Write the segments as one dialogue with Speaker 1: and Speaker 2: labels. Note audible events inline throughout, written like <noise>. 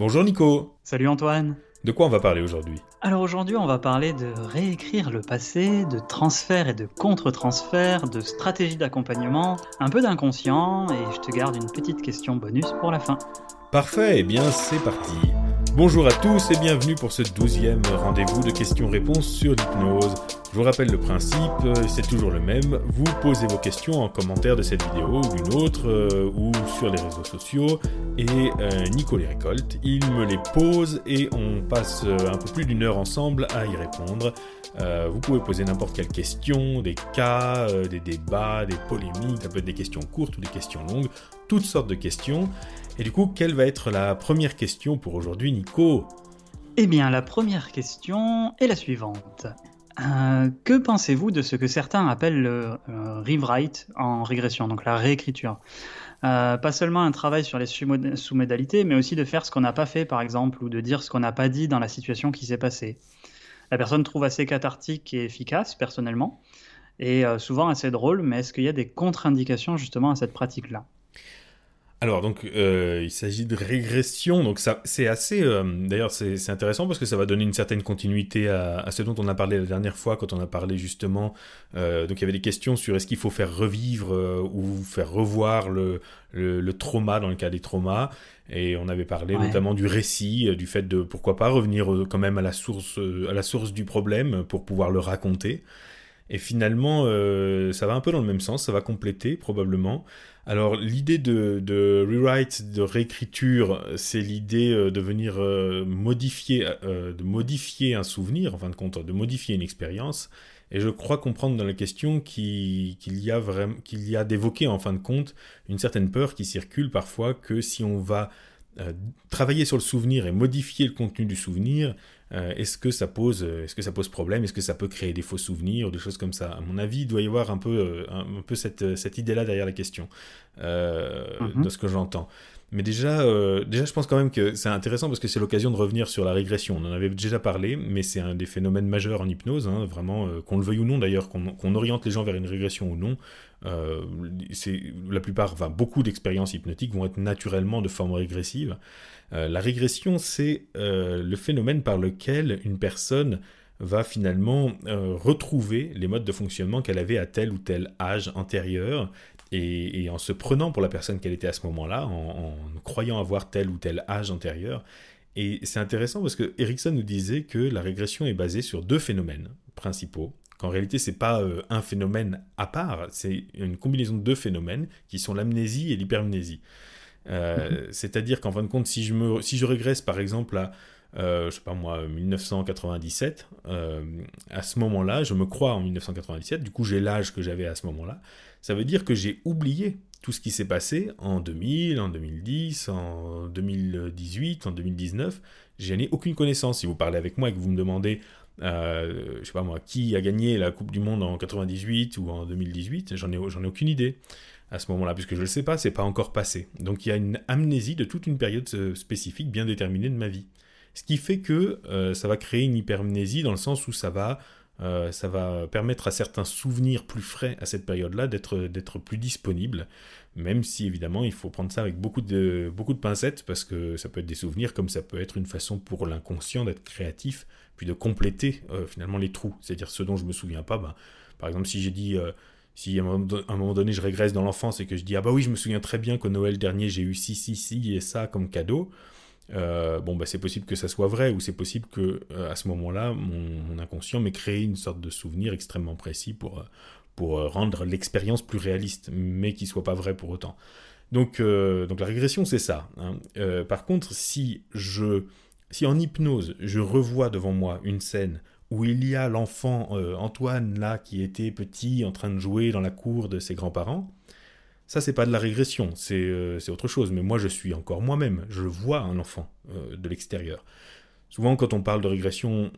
Speaker 1: Bonjour Nico.
Speaker 2: Salut Antoine.
Speaker 1: De quoi on va parler aujourd'hui?
Speaker 2: Alors aujourd'hui on va parler de réécrire le passé, de transfert et de contre-transfert, de stratégie d'accompagnement, un peu d'inconscient et je te garde une petite question bonus pour la fin.
Speaker 1: Parfait, eh bien c'est parti. Bonjour à tous et bienvenue pour ce douzième rendez-vous de questions-réponses sur l'hypnose. Je vous rappelle le principe, c'est toujours le même. Vous posez vos questions en commentaire de cette vidéo ou d'une autre euh, ou sur les réseaux sociaux et euh, Nico les récolte. Il me les pose et on passe euh, un peu plus d'une heure ensemble à y répondre. vous pouvez poser n'importe quelle question, des cas, des débats, des polémiques, ça peut être des questions courtes ou des questions longues, toutes sortes de questions. Et du coup, quelle va être la première question pour aujourd'hui, Nico?
Speaker 2: Eh bien, la première question est la suivante. Euh, que pensez-vous de ce que certains appellent le euh, rewrite en régression, donc la réécriture? Euh, Pas seulement un travail sur les sous-modalités, mais aussi de faire ce qu'on n'a pas fait, par exemple, ou de dire ce qu'on n'a pas dit dans la situation qui s'est passée. La personne trouve assez cathartique et efficace, personnellement, et souvent assez drôle, mais est-ce qu'il y a des contre-indications justement à cette pratique-là?
Speaker 1: Alors donc euh, il s'agit de régression, donc ça c'est assez euh, d'ailleurs c'est intéressant parce que ça va donner une certaine continuité à, ce dont on a parlé la dernière fois quand on a parlé justement euh, donc il y avait des questions sur est-ce qu'il faut faire revivre ou faire revoir le, le, trauma dans le cas des traumas et on avait parlé notamment du récit, du fait de pourquoi pas revenir quand même à la source à la source du problème pour pouvoir le raconter. Et finalement, ça va un peu dans le même sens, ça va compléter probablement. Alors l'idée de, rewrite, de réécriture, c'est l'idée euh, de venir euh, modifier, euh, de modifier un souvenir, en fin de compte, de modifier une expérience. Et je crois comprendre dans la question qu'il y a vraiment, qu'il y a d'évoquer en fin de compte une certaine peur qui circule parfois que si on va travailler sur le souvenir et modifier le contenu du souvenir, euh, est-ce que ça pose, euh, est-ce que ça pose problème? Est-ce que ça peut créer des faux souvenirs ou des choses comme ça? À mon avis, il doit y avoir un peu, euh, un, peu cette, cette idée-là derrière la question, mhm. de ce que j'entends. Mais déjà, déjà, je pense quand même que c'est intéressant parce que c'est l'occasion de revenir sur la régression. On en avait déjà parlé, mais c'est un des phénomènes majeurs en hypnose, hein, vraiment, qu'on le veuille ou non d'ailleurs, qu'on oriente les gens vers une régression ou non. c'est la plupart, enfin beaucoup d'expériences hypnotiques vont être naturellement de forme régressive. Euh, la régression, c'est euh, le phénomène par lequel une personne va finalement euh, retrouver les modes de fonctionnement qu'elle avait à tel ou tel âge antérieur, et, en se prenant pour la personne qu'elle était à ce moment-là, en, croyant avoir tel ou tel âge antérieur. Et c'est intéressant parce que Erickson nous disait que la régression est basée sur deux phénomènes principaux qu'en réalité c'est pas un phénomène à part, c'est une combinaison de deux phénomènes qui sont l'amnésie et l'hypermnésie. Euh, c'est-à-dire qu'en fin de compte, si je, me, si je régresse par exemple à, euh, je sais pas moi, 1997, euh, à ce moment-là, je me crois en 1997, du coup j'ai l'âge que j'avais à ce moment-là, ça veut dire que j'ai oublié tout ce qui s'est passé en 2000, en 2010, en 2018, en 2019. J'en ai aucune connaissance. Si vous parlez avec moi et que vous me demandez, euh, je sais pas moi, qui a gagné la Coupe du Monde en 98 ou en 2018, j'en ai, ai aucune idée à ce moment-là, puisque je ne le sais pas, c'est pas encore passé. Donc il y a une amnésie de toute une période euh, spécifique bien déterminée de ma vie. Ce qui fait que euh, ça va créer une hypermnésie dans le sens où ça va, euh, ça va permettre à certains souvenirs plus frais à cette période-là d'être, plus disponibles, même si évidemment il faut prendre ça avec beaucoup de, beaucoup de pincettes, parce que ça peut être des souvenirs comme ça peut être une façon pour l'inconscient d'être créatif, puis de compléter finalement les trous, c'est-à-dire ce dont je me souviens pas. Ben, par exemple, si j'ai dit si à un, moment, donné je régresse dans l'enfance et que je dis ah bah oui je me souviens très bien qu'au Noël dernier j'ai eu ci ci ci et ça comme cadeau euh, bon bah c'est possible que ça soit vrai ou c'est possible que euh, à ce moment-là mon, inconscient m'ait créé une sorte de souvenir extrêmement précis pour pour rendre l'expérience plus réaliste mais qui soit pas vrai pour autant donc euh, donc la régression c'est ça hein. par contre si je si en hypnose je revois devant moi une scène où il y a l'enfant euh, Antoine là qui était petit en train de jouer dans la cour de ses grands-parents, ça c'est pas de la régression, euh, c'est autre chose. Mais moi je suis encore moi-même, je vois un enfant euh, de l'extérieur. Souvent quand on parle de régression,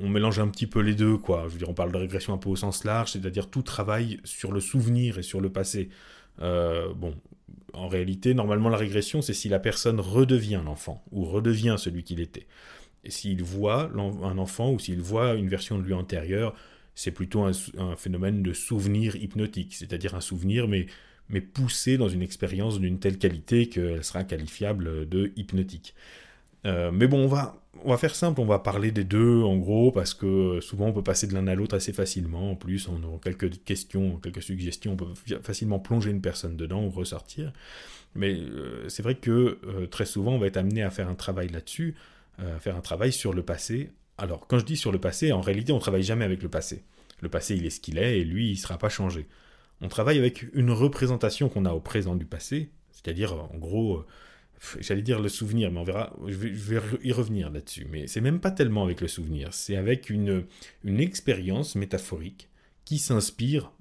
Speaker 1: on, mélange un petit peu les deux, quoi. Je veux dire, on parle de régression un peu au sens large, c'est-à-dire tout travail sur le souvenir et sur le passé. bon, en réalité, normalement la régression, c'est si la personne redevient l'enfant ou redevient celui qu'il était. Et s'il voit un enfant ou s'il voit une version de lui antérieure, c'est plutôt un, phénomène de souvenir hypnotique, c'est-à-dire un souvenir mais, mais poussé dans une expérience d'une telle qualité qu'elle sera qualifiable de hypnotique. mais bon, on va, faire simple, on va parler des deux en gros, parce que souvent on peut passer de l'un à l'autre assez facilement. En plus, a quelques questions, quelques suggestions, on peut facilement plonger une personne dedans ou ressortir. Mais euh, c'est vrai que euh, très souvent on va être amené à faire un travail là-dessus, euh, faire un travail sur le passé. Alors, quand je dis sur le passé, en réalité on travaille jamais avec le passé. Le passé il est ce qu'il est et lui il ne sera pas changé. On travaille avec une représentation qu'on a au présent du passé, c'est-à-dire en gros j'allais dire le souvenir, mais on verra, je vais, y revenir là-dessus. Mais c'est même pas tellement avec le souvenir, c'est avec une, une expérience métaphorique qui s'inspire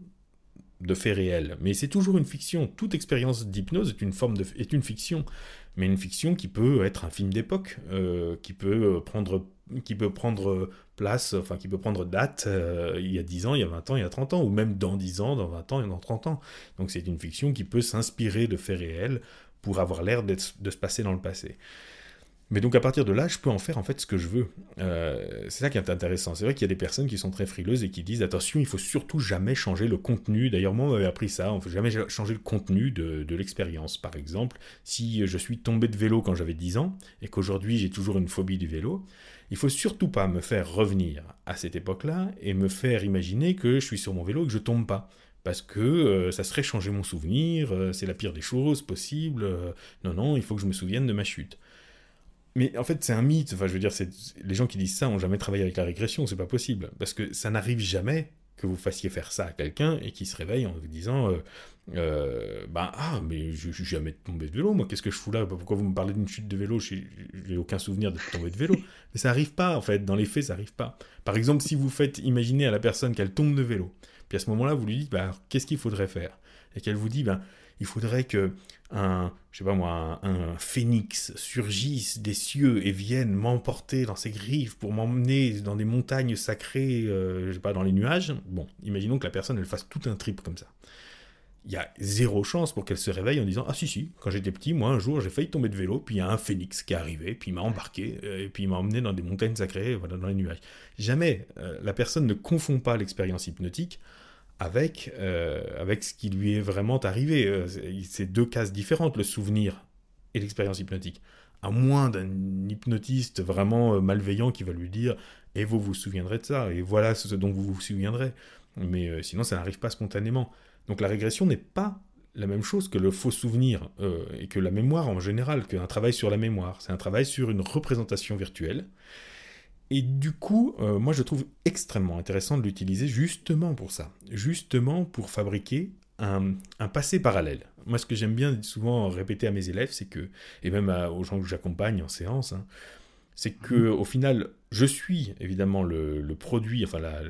Speaker 1: de faits réels. Mais c'est toujours une fiction. Toute expérience d'hypnose est une forme de, est une fiction, mais une fiction qui peut être un film d'époque, euh, qui peut prendre qui peut prendre place, enfin qui peut prendre date euh, il y a 10 ans, il y a 20 ans, il y a 30 ans, ou même dans 10 ans, dans 20 ans et dans 30 ans. Donc c'est une fiction qui peut s'inspirer de faits réels pour avoir l'air de se passer dans le passé. Mais donc à partir de là, je peux en faire en fait ce que je veux. Euh, c'est ça qui est intéressant. C'est vrai qu'il y a des personnes qui sont très frileuses et qui disent attention, il faut surtout jamais changer le contenu. D'ailleurs, moi, on m'avait appris ça. On ne faut jamais changer le contenu de, de l'expérience. Par exemple, si je suis tombé de vélo quand j'avais 10 ans et qu'aujourd'hui j'ai toujours une phobie du vélo, il faut surtout pas me faire revenir à cette époque-là et me faire imaginer que je suis sur mon vélo et que je tombe pas parce que euh, ça serait changer mon souvenir, euh, c'est la pire des choses possibles, euh, non, non, il faut que je me souvienne de ma chute. Mais en fait, c'est un mythe, enfin, je veux dire, les gens qui disent ça ont jamais travaillé avec la régression, c'est pas possible, parce que ça n'arrive jamais que vous fassiez faire ça à quelqu'un et qui se réveille en vous disant ben ah mais je, suis jamais tombé de vélo moi qu'est-ce que je fous là? Pourquoi vous me parlez d'une chute de vélo? J'ai aucun souvenir de tomber de vélo. <laughs> Mais ça arrive pas en fait. Dans les faits ça arrive pas. Par exemple si vous faites imaginer à la personne qu'elle tombe de vélo puis à ce moment-là, vous lui dites, bah, qu'est-ce qu'il faudrait faire? Et qu'elle vous dit, ben, il faudrait que un, je sais pas moi, un, phénix surgisse des cieux et vienne m'emporter dans ses griffes pour m'emmener dans des montagnes sacrées, euh, je sais pas, dans les nuages. Bon, imaginons que la personne, elle fasse tout un trip comme ça. Il y a zéro chance pour qu'elle se réveille en disant Ah si si, quand j'étais petit, moi un jour j'ai failli tomber de vélo, puis il y a un phénix qui est arrivé, puis il m'a embarqué, euh, et puis il m'a emmené dans des montagnes sacrées, voilà, dans les nuages. Jamais euh, la personne ne confond pas l'expérience hypnotique avec, euh, avec ce qui lui est vraiment arrivé. C'est deux cases différentes, le souvenir et l'expérience hypnotique. À moins d'un hypnotiste vraiment malveillant qui va lui dire Et vous vous souviendrez de ça, et voilà ce dont vous vous souviendrez. Mais sinon, ça n'arrive pas spontanément. Donc la régression n'est pas la même chose que le faux souvenir et que la mémoire en général, qu'un travail sur la mémoire. C'est un travail sur une représentation virtuelle et du coup, euh, moi je trouve extrêmement intéressant de l'utiliser justement pour ça, justement pour fabriquer un, passé parallèle. Moi ce que j'aime bien souvent répéter à mes élèves, c'est que, et même aux gens que j'accompagne en séance, hein, c'est que mhm. au final, je suis évidemment le, produit, enfin la,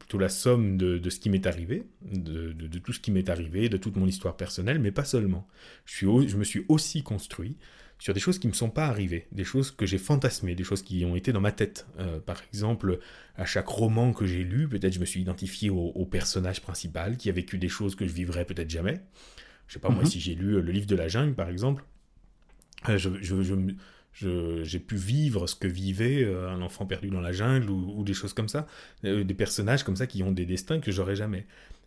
Speaker 1: plutôt la somme de, ce qui m'est arrivé, de, tout ce qui m'est arrivé, de toute mon histoire personnelle, mais pas seulement. Je, suis, je me suis aussi construit sur des choses qui ne me sont pas arrivées, des choses que j'ai fantasmées, des choses qui ont été dans ma tête. Euh, par exemple, à chaque roman que j'ai lu, peut-être je me suis identifié au, personnage principal qui a vécu des choses que je vivrais peut-être jamais. Je sais pas, moi, mhm. si j'ai lu le livre de la jungle, par exemple, euh, j'ai pu vivre ce que vivait un enfant perdu dans la jungle ou, des choses comme ça, des personnages comme ça qui ont des destins que j'aurais jamais.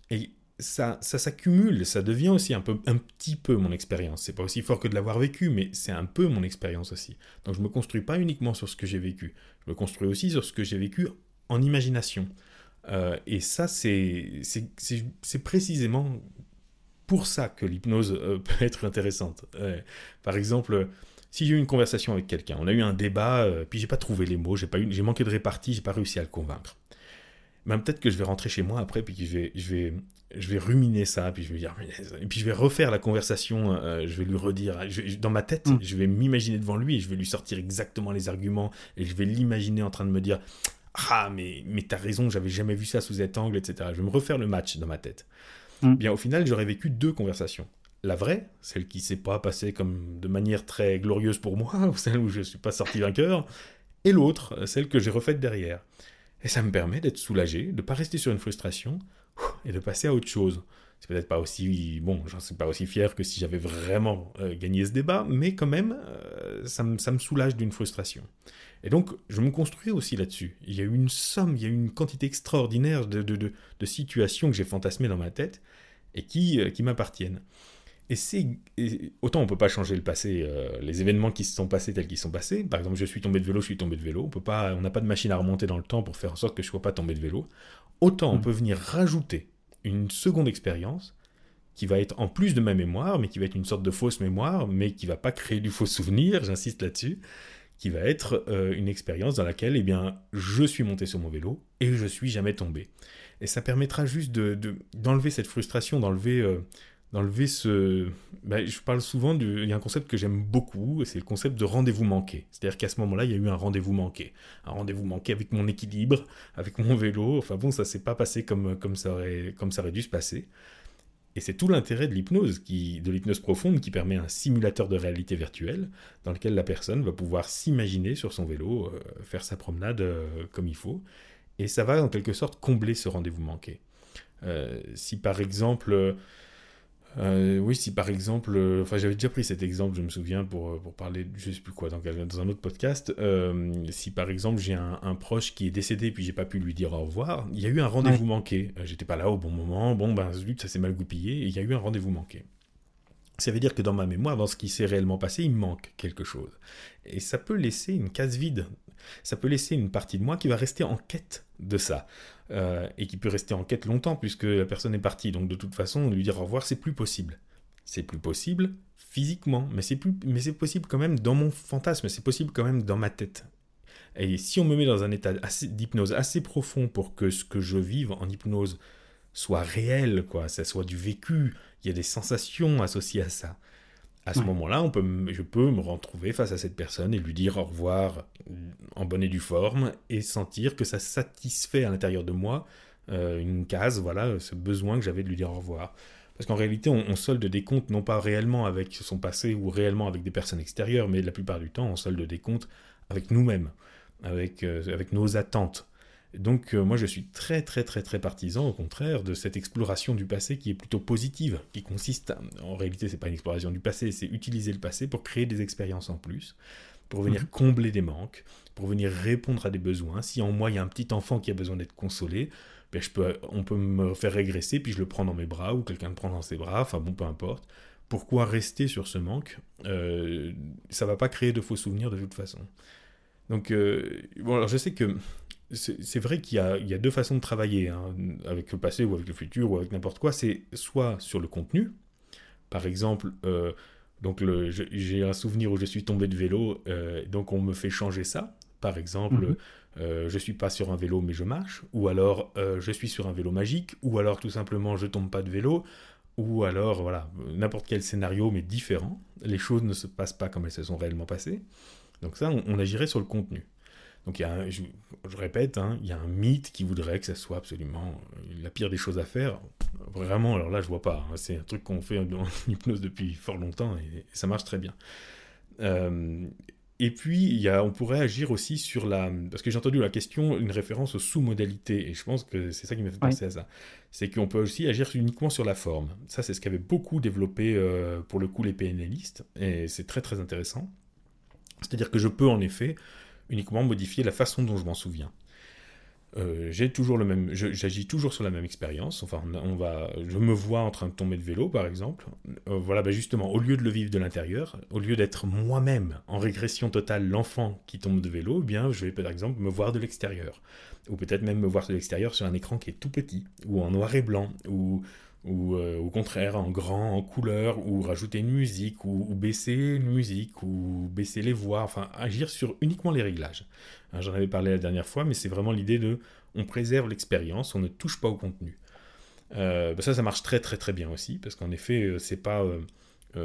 Speaker 1: Et ça, ça s'accumule, ça devient aussi un, peu, un petit peu mon expérience. C'est pas aussi fort que de l'avoir vécu, mais c'est un peu mon expérience aussi. Donc je me construis pas uniquement sur ce que j'ai vécu, je me construis aussi sur ce que j'ai vécu en imagination. Euh, et ça, c'est précisément pour ça que l'hypnose euh, <laughs> peut être intéressante. par exemple, si j'ai eu une conversation avec quelqu'un, on a eu un débat, euh, puis j'ai pas trouvé les mots, j'ai manqué de répartie, j'ai pas réussi à le convaincre. Ben, peut-être que je vais rentrer chez moi après, puis je vais, je vais, je vais ruminer ça, puis je vais dire, et puis je vais refaire la conversation, euh, je vais lui redire, dans ma tête, mm. je vais m'imaginer devant lui et je vais lui sortir exactement les arguments et je vais l'imaginer en train de me dire, ah mais mais t'as raison, j'avais jamais vu ça sous cet angle, etc. Je vais me refaire le match dans ma tête. Mm. Bien au final, j'aurais vécu deux conversations. La vraie, celle qui s'est pas passée comme de manière très glorieuse pour moi, <laughs> celle où je suis pas sorti vainqueur, et l'autre, celle que j'ai refaite derrière. Et ça me permet d'être soulagé, de pas rester sur une frustration, et de passer à autre chose. C'est peut-être pas aussi bon, j'en suis pas aussi fier que si j'avais vraiment euh, gagné ce débat, mais quand même, euh, ça, me, ça, me, soulage d'une frustration. Et donc, je me construis aussi là-dessus. Il y a une somme, il y a une quantité extraordinaire de, de, de, situations que j'ai fantasmées dans ma tête et qui, euh, qui m'appartiennent. Et c'est autant on peut pas changer le passé, euh, les événements qui se sont passés tels qu'ils sont passés. Par exemple, je suis tombé de vélo, je suis tombé de vélo. On peut pas, on n'a pas de machine à remonter dans le temps pour faire en sorte que je sois pas tombé de vélo. Autant on mm. peut venir rajouter une seconde expérience qui va être en plus de ma mémoire, mais qui va être une sorte de fausse mémoire, mais qui va pas créer du faux souvenir. J'insiste là-dessus qui va être euh, une expérience dans laquelle eh bien, je suis monté sur mon vélo et je suis jamais tombé. Et ça permettra juste d'enlever de, cette frustration, d'enlever euh, d'enlever ce... Ben, je parle souvent, du... il y a un concept que j'aime beaucoup, c'est le concept de rendez-vous manqué. C'est-à-dire qu'à ce moment-là, il y a eu un rendez-vous manqué. Un rendez-vous manqué avec mon équilibre, avec mon vélo. Enfin bon, ça s'est pas passé comme, comme, ça aurait, comme ça aurait dû se passer. Et c'est tout l'intérêt de l'hypnose, qui, de l'hypnose profonde, qui permet un simulateur de réalité virtuelle dans lequel la personne va pouvoir s'imaginer sur son vélo, euh, faire sa promenade euh, comme il faut. Et ça va en quelque sorte combler ce rendez-vous manqué. Euh, si par exemple euh, oui, si par exemple, euh, enfin j'avais déjà pris cet exemple, je me souviens, pour, euh, pour parler, je sais plus quoi, dans, dans un autre podcast, si par exemple j'ai un, proche qui est décédé puis j'ai pas pu lui dire au revoir, il y a eu un rendez-vous manqué. J'étais pas là au bon moment, bon ben ça s'est mal goupillé, et il y a eu un rendez-vous manqué. Ça veut dire que dans ma mémoire, dans ce qui s'est réellement passé, il manque quelque chose. Et ça peut laisser une case vide. Ça peut laisser une partie de moi qui va rester en quête de ça. Euh, et qui peut rester en quête longtemps puisque la personne est partie. Donc de toute façon, lui dire au revoir, c'est plus possible. C'est plus possible physiquement, mais c'est plus, mais c'est possible quand même dans mon fantasme, c'est possible quand même dans ma tête. Et si on me met dans un état d'hypnose assez profond pour que ce que je vive en hypnose soit réel, quoi, ça soit du vécu, il y a des sensations associées à ça. À ce moment-là, on peut, je peux me retrouver face à cette personne et lui dire au revoir en bonne et due forme et sentir que ça satisfait à l'intérieur de moi euh, une case, voilà, ce besoin que j'avais de lui dire au revoir. Parce qu'en réalité, on, solde des comptes non pas réellement avec son passé ou réellement avec des personnes extérieures, mais la plupart du temps, on solde des comptes avec nous-mêmes, avec, euh, avec nos attentes. Donc euh, moi je suis très très très très partisan au contraire de cette exploration du passé qui est plutôt positive, qui consiste, en réalité c'est pas une exploration du passé, c'est utiliser le passé pour créer des expériences en plus, pour venir mhm. combler des manques, pour venir répondre à des besoins. Si en moi il y a un petit enfant qui a besoin d'être consolé, ben je peux, on peut me faire régresser puis je le prends dans mes bras ou quelqu'un le prend dans ses bras, enfin bon peu importe. Pourquoi rester sur ce manque? Euh, Ça va pas créer de faux souvenirs de toute façon. Donc, euh, bon, alors je sais que c'est vrai qu'il y, a deux façons de travailler, hein, avec le passé ou avec le futur ou avec n'importe quoi. C'est soit sur le contenu, par exemple, euh, donc j'ai un souvenir où je suis tombé de vélo, euh, donc on me fait changer ça. Par exemple, mhm. euh, je suis pas sur un vélo mais je marche, ou alors je suis sur un vélo magique, ou alors tout simplement je tombe pas de vélo, ou alors voilà n'importe quel scénario mais différent. Les choses ne se passent pas comme elles se sont réellement passées. Donc ça, on agirait sur le contenu. Donc il y a je, répète, hein, il y a un mythe qui voudrait que ça soit absolument euh, la pire des choses à faire. Vraiment, alors là je vois pas. Hein. c'est un truc qu'on fait en, <laughs> hypnose depuis fort longtemps et, ça marche très bien. Euh, et puis, il y a, on pourrait agir aussi sur la... Parce que j'ai entendu la question, une référence aux sous-modalités, et je pense que c'est ça qui m'a fait penser à ça. C'est qu'on peut aussi agir uniquement sur la forme. Ça, c'est ce qu'avaient beaucoup développé, euh, pour le coup, les PNListes, et c'est très très intéressant. C'est-à-dire que je peux en effet uniquement modifier la façon dont je m'en souviens. Euh, j'ai toujours le même, j'agis toujours sur la même expérience. Enfin, on va, je me vois en train de tomber de vélo, par exemple. Euh, voilà, ben justement, au lieu de le vivre de l'intérieur, au lieu d'être moi-même en régression totale l'enfant qui tombe de vélo, eh bien, je vais par exemple me voir de l'extérieur, ou peut-être même me voir de l'extérieur sur un écran qui est tout petit, ou en noir et blanc, ou ou euh, au contraire en grand, en couleur, ou rajouter une musique, ou, baisser une musique, ou baisser les voix, enfin agir sur uniquement les réglages. Hein, j'en avais parlé la dernière fois, mais c'est vraiment l'idée de on préserve l'expérience, on ne touche pas au contenu. Euh, bah ça, ça marche très très très bien aussi, parce qu'en effet, euh, c'est pas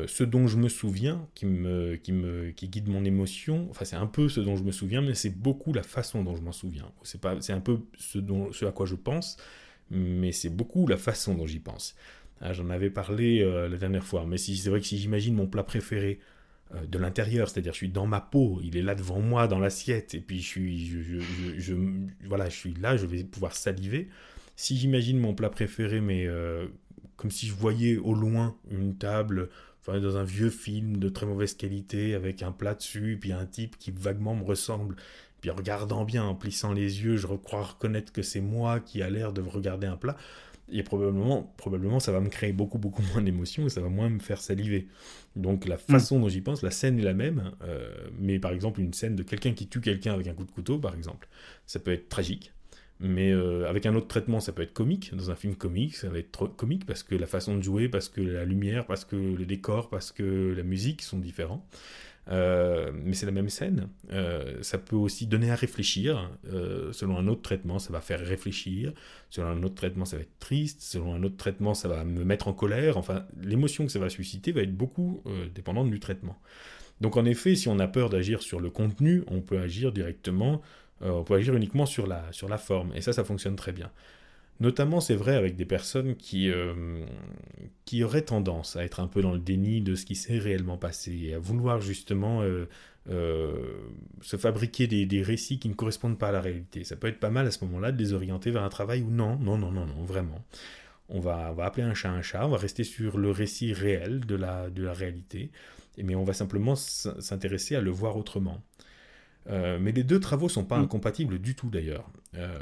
Speaker 1: ce dont je me souviens qui me, qui me qui guide mon émotion. Enfin, c'est un peu ce dont je me souviens, mais c'est beaucoup la façon dont je m'en souviens. C'est un peu ce dont, ce à quoi je pense, mais c'est beaucoup la façon dont j'y pense. Ah, j'en avais parlé euh, la dernière fois, mais si, c'est vrai que si j'imagine mon plat préféré euh, de l'intérieur, c'est-à-dire je suis dans ma peau, il est là devant moi dans l'assiette, et puis je suis, je, voilà, je suis là, je vais pouvoir saliver. Si j'imagine mon plat préféré, mais euh, comme si je voyais au loin une table, dans un vieux film de très mauvaise qualité, avec un plat dessus, et puis un type qui vaguement me ressemble, puis en regardant bien, en plissant les yeux, je crois reconnaître que c'est moi qui a l'air de regarder un plat. et probablement, probablement ça va me créer beaucoup, beaucoup <laughs> moins d'émotions et ça va moins me faire saliver. Donc la façon dont j'y pense, la scène est la même, euh, mais par exemple une scène de quelqu'un qui tue quelqu'un avec un coup de couteau, par exemple, ça peut être tragique, mais euh, avec un autre traitement, ça peut être comique. Dans un film comique, ça va être trop comique parce que la façon de jouer, parce que la lumière, parce que le décor, parce que la musique sont différents. Euh, mais c'est la même scène. Euh, ça peut aussi donner à réfléchir. Euh, selon un autre traitement, ça va faire réfléchir. Selon un autre traitement, ça va être triste. Selon un autre traitement, ça va me mettre en colère. Enfin, l'émotion que ça va susciter va être beaucoup dépendante du traitement. Donc en effet, si on a peur d'agir sur le contenu, on peut agir directement, on peut agir uniquement sur la, sur la forme. Et ça, ça fonctionne très bien. Notamment, c'est vrai avec des personnes qui, euh, qui auraient tendance à être un peu dans le déni de ce qui s'est réellement passé et à vouloir justement euh, euh, se fabriquer des, récits qui ne correspondent pas à la réalité. Ça peut être pas mal à ce moment-là de les orienter vers un travail où non, non, non, non, non, vraiment. On va, on va appeler un chat un chat, on va rester sur le récit réel de la, de la réalité, mais on va simplement s'intéresser à le voir autrement. Euh, mais les deux travaux sont pas mm. incompatibles du tout d'ailleurs.
Speaker 2: Euh,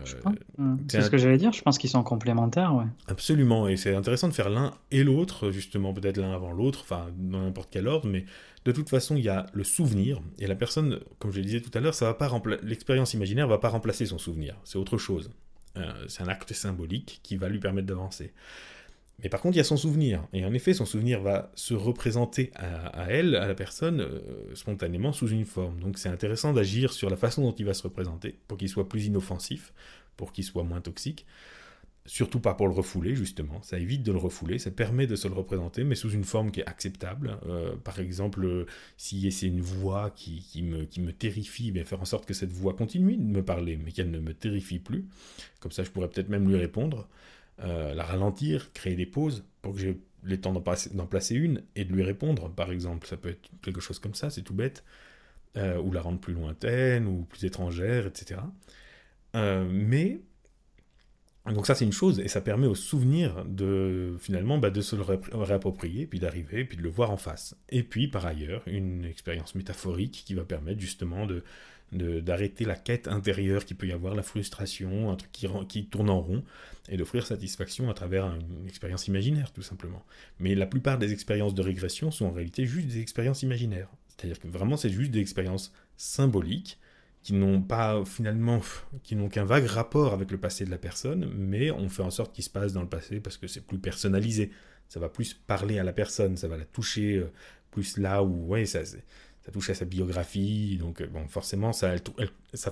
Speaker 2: mm. c'est ce que j'allais dire, je pense qu'ils sont complémentaires. Ouais.
Speaker 1: Absolument, et c'est intéressant de faire l'un et l'autre, justement, peut-être l'un avant l'autre, enfin dans n'importe quel ordre, mais de toute façon, il y a le souvenir, et la personne, comme je le disais tout à l'heure, ça va pas l'expérience imaginaire va pas remplacer son souvenir, c'est autre chose. Euh, c'est un acte symbolique qui va lui permettre d'avancer. Mais par contre, il y a son souvenir. Et en effet, son souvenir va se représenter à, elle, à la personne, euh, spontanément sous une forme. Donc c'est intéressant d'agir sur la façon dont il va se représenter, pour qu'il soit plus inoffensif, pour qu'il soit moins toxique. Surtout pas pour le refouler, justement. Ça évite de le refouler, ça permet de se le représenter, mais sous une forme qui est acceptable. Euh, par exemple, si c'est une voix qui, me, terrifie, bien faire en sorte que cette voix continue de me parler, mais qu'elle ne me terrifie plus. Comme ça, je pourrais peut-être même lui répondre. Euh, la ralentir, créer des pauses pour que j'ai le temps d'en placer une et de lui répondre, par exemple. Ça peut être quelque chose comme ça, c'est tout bête. Euh, ou la rendre plus lointaine, ou plus étrangère, etc. Euh, mais, donc ça c'est une chose, et ça permet au souvenir de, finalement, bah, de se le réapproprier, puis d'arriver, puis de le voir en face. Et puis, par ailleurs, une expérience métaphorique qui va permettre justement de, d'arrêter la quête intérieure qui peut y avoir, la frustration, un truc qui, qui tourne en rond, et d'offrir satisfaction à travers une expérience imaginaire, tout simplement. Mais la plupart des expériences de régression sont en réalité juste des expériences imaginaires. C'est-à-dire que vraiment, c'est juste des expériences symboliques qui n'ont pas finalement, qui n'ont qu'un vague rapport avec le passé de la personne, mais on fait en sorte qu'il se passe dans le passé parce que c'est plus personnalisé. Ça va plus parler à la personne, ça va la toucher euh, plus là où, ouais, ça, ça touche à sa biographie, donc euh, bon, forcément, ça,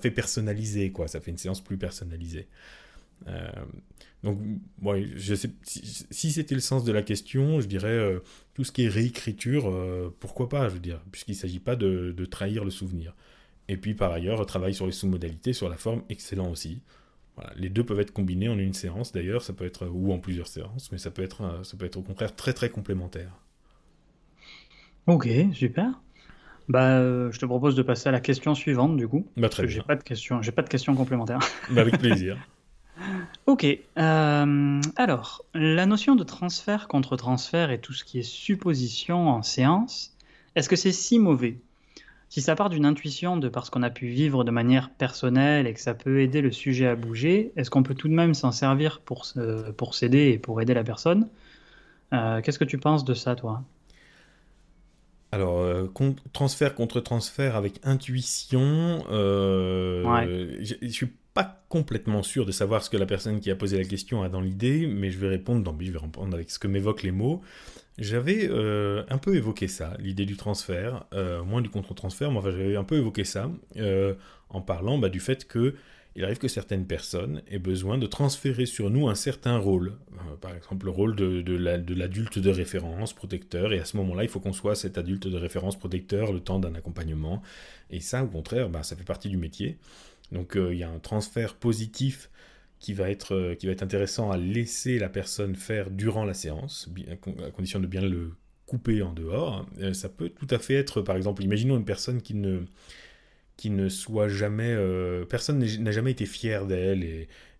Speaker 1: fait personnaliser, quoi, ça fait une séance plus personnalisée. Euh, donc, si, c'était le sens de la question, je dirais euh, tout ce qui est réécriture, pourquoi pas, je veux dire, puisqu'il ne s'agit pas de, trahir le souvenir. Et puis par ailleurs, travail sur les sous-modalités, sur la forme, excellent aussi. Les deux peuvent être combinés en une séance d'ailleurs, ça peut être ou en plusieurs séances, mais ça peut être, ça peut être au contraire très très complémentaire.
Speaker 2: Ok, super. Bah, euh, je te propose de passer à la question suivante, du coup.
Speaker 1: Bah, très
Speaker 2: bien. J'ai pas de questions, j'ai pas de.
Speaker 1: Bah, avec plaisir. <laughs>
Speaker 2: ok. Euh, alors, la notion de transfert contre transfert et tout ce qui est supposition en séance, est-ce que c'est si mauvais? Si ça part d'une intuition de parce qu'on a pu vivre de manière personnelle et que ça peut aider le sujet à bouger, est-ce qu'on peut tout de même s'en servir pour, pour s'aider et pour aider la personne? Euh, Qu'est-ce que tu penses de ça, toi?
Speaker 1: Alors, euh, transfert contre transfert avec intuition, euh, je, ne suis pas complètement sûr de savoir ce que la personne qui a posé la question a dans l'idée, mais je vais répondre, dans, je vais répondre avec ce que m'évoquent les mots. J'avais euh, un peu évoqué ça, l'idée du transfert, moins du contre-transfert, mais enfin j'avais un peu évoqué ça en parlant bah, du fait que il arrive que certaines personnes aient besoin de transférer sur nous un certain rôle. Euh, par exemple, le rôle de, l'adulte de référence, protecteur, et à ce moment-là, il faut qu'on soit cet adulte de référence, protecteur, le temps d'un accompagnement. Et ça, au contraire, bah, ça fait partie du métier. Donc euh, il y a un transfert positif euh, qui va être intéressant à laisser la personne faire durant la séance, à condition de bien le couper en dehors. ça peut tout à fait être, par exemple, imaginons une personne qui ne qui ne soit jamais... Euh, personne n'a jamais été fier d'elle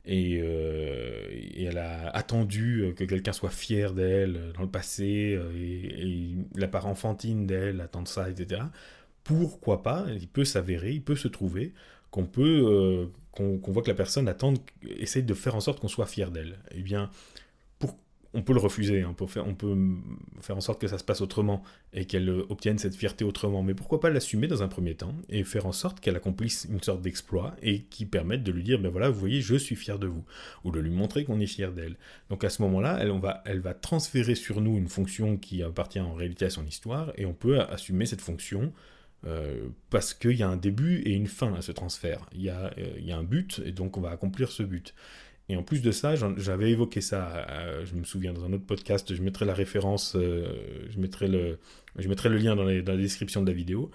Speaker 1: et, euh, elle a attendu que quelqu'un soit fier d'elle dans le passé et, la part enfantine d'elle attend ça, etc. Pourquoi pas? Il peut s'avérer, il peut se trouver qu'on peut... Euh, qu'on voit que la personne attend, essaye de faire en sorte qu'on soit fier d'elle. Eh bien, on peut le refuser, hein, on, peut faire, en sorte que ça se passe autrement et qu'elle euh, obtienne cette fierté autrement. Mais pourquoi pas l'assumer dans un premier temps et faire en sorte qu'elle accomplisse une sorte d'exploit et qui permette de lui dire, ben voilà, vous voyez, je suis fier de vous, ou de lui montrer qu'on est fier d'elle. Donc à ce moment-là, elle, va, transférer sur nous une fonction qui appartient en réalité à son histoire et on peut assumer cette fonction. Euh, parce qu'il y a un début et une fin à ce transfert. Il y, a, euh, il y a un but, et donc on va accomplir ce but. Et en plus de ça, j'avais évoqué ça, euh, je me souviens, dans un autre podcast, je mettrai la référence, euh, je, mettrai le, je mettrai le lien dans, la description de la vidéo.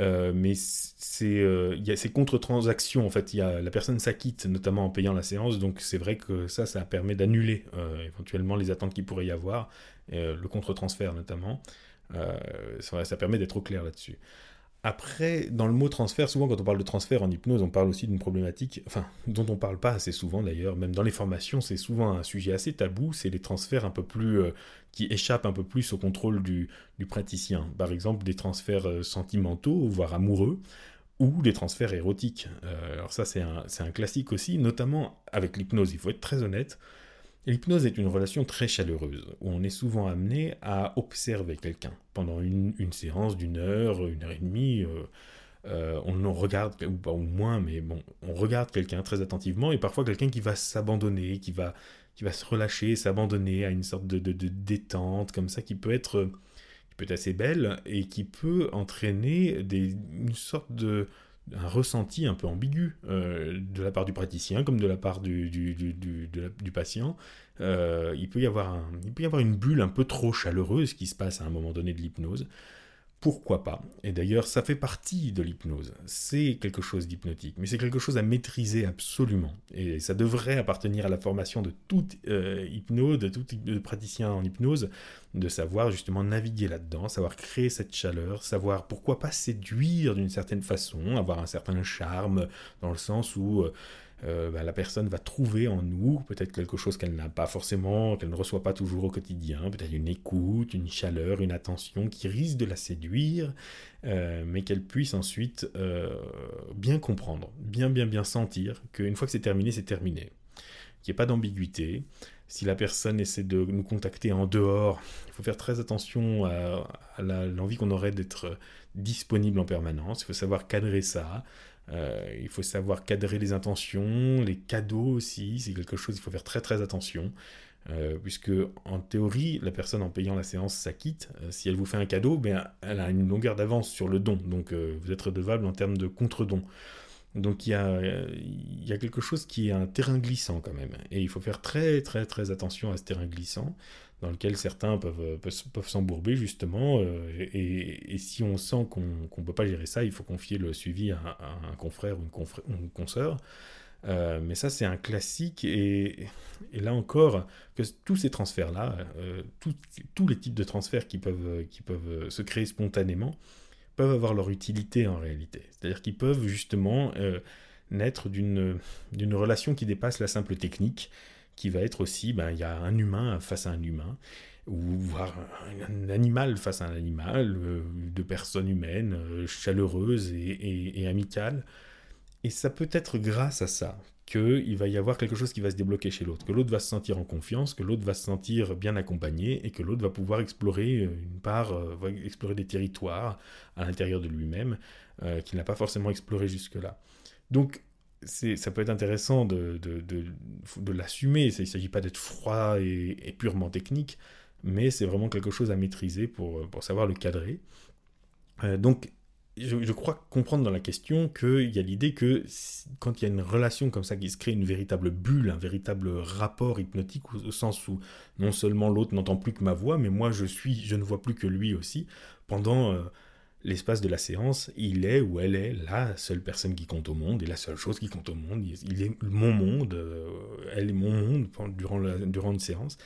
Speaker 1: Euh, mais c'est il y a ces contre-transactions, en fait, y a, la personne s'acquitte, notamment en payant la séance, donc c'est vrai que ça, ça permet d'annuler éventuellement les attentes qu'il pourrait y avoir, le contre-transfert notamment. Ça, ça, permet d'être au clair là-dessus. Après, dans le mot transfert, souvent quand on parle de transfert en hypnose, on parle aussi d'une problématique, dont on parle pas assez souvent d'ailleurs, même dans les formations, c'est souvent un sujet assez tabou, c'est les transferts un peu plus, euh, qui échappent un peu plus au contrôle du, praticien. Par exemple, des transferts euh, sentimentaux, voire amoureux, ou des transferts érotiques. Euh, alors ça, c'est un, un classique aussi, notamment avec l'hypnose, il faut être très honnête. L'hypnose est une relation très chaleureuse, où on est souvent amené à observer quelqu'un pendant une, séance d'une heure, une heure et demie. Euh, euh, on regarde, ou pas au moins, mais on regarde quelqu'un très attentivement, et parfois quelqu'un qui va s'abandonner, qui va, se relâcher, s'abandonner à une sorte de, détente, comme ça, qui peut être, peut assez belle, et qui peut entraîner des, une sorte de, un ressenti un peu ambigu euh, de la part du praticien comme de la part du, patient. Il, il peut y avoir une bulle un peu trop chaleureuse qui se passe à un moment donné de l'hypnose pourquoi pas Et d'ailleurs, ça fait partie de l'hypnose. C'est quelque chose d'hypnotique, mais c'est quelque chose à maîtriser absolument. Et ça devrait appartenir à la formation de tout euh, hypnose, de tout praticien en hypnose, de savoir justement naviguer là-dedans, savoir créer cette chaleur, savoir pourquoi pas séduire d'une certaine façon, avoir un certain charme, dans le sens où... Euh, euh, bah, la personne va trouver en nous peut-être quelque chose qu'elle n'a pas forcément, qu'elle ne reçoit pas toujours au quotidien, peut-être une écoute, une chaleur, une attention qui risque de la séduire, euh, mais qu'elle puisse ensuite euh, bien comprendre, bien bien bien sentir qu'une fois que c'est terminé, c'est terminé. Qu'il n'y ait pas d'ambiguïté. Si la personne essaie de nous contacter en dehors, il faut faire très attention à, à l'envie qu'on aurait d'être disponible en permanence. Il faut savoir cadrer ça. Euh, il faut savoir cadrer les intentions, les cadeaux aussi, c'est quelque chose, il faut faire très très attention. Euh, puisque en théorie, la personne en payant la séance s'acquitte. Euh, si elle vous fait un cadeau, ben, elle a une longueur d'avance sur le don, donc vous êtes redevable en termes de contre-don. Donc il y, a, il y a quelque chose qui est un terrain glissant quand même, et il faut faire très très très attention à ce terrain glissant dans lequel certains peuvent, euh, peuvent, s'embourber justement. Euh, et, si on sent qu'on ne peut pas gérer ça, il faut confier le suivi à, un confrère ou une, une consoeur. Euh, mais ça, c'est un classique. Et, là encore, que tous ces transferts-là, tous les types de transferts qui peuvent, qui peuvent se créer spontanément, peuvent avoir leur utilité en réalité. C'est-à-dire qu'ils peuvent justement naître d'une relation qui dépasse la simple technique qui va être aussi, ben, il y a un humain face à un humain, ou voir un animal face à un animal, euh, de personnes humaines, euh, chaleureuses et, amicales. Et ça peut être grâce à ça qu'il va y avoir quelque chose qui va se débloquer chez l'autre, que l'autre va se sentir en confiance, que l'autre va se sentir bien accompagné et que l'autre va pouvoir explorer euh, une part, va explorer des territoires à l'intérieur de lui-même qu'il n'a pas forcément exploré jusque-là. Donc ça peut être intéressant de, de, de, l'assumer. Il ne s'agit pas d'être froid et, purement technique, mais c'est vraiment quelque chose à maîtriser pour, pour savoir le cadrer. Euh, donc, je, crois comprendre dans la question qu'il y a l'idée que quand il y a une relation comme ça qui se crée, une véritable bulle, un véritable rapport hypnotique, au, sens où non seulement l'autre n'entend plus que ma voix, mais moi je suis, je ne vois plus que lui aussi, pendant... Euh, l'espace de la séance, il est ou elle est la seule personne qui compte au monde et la seule chose qui compte au monde. Il est mon monde, euh, elle est mon monde durant, durant une séance.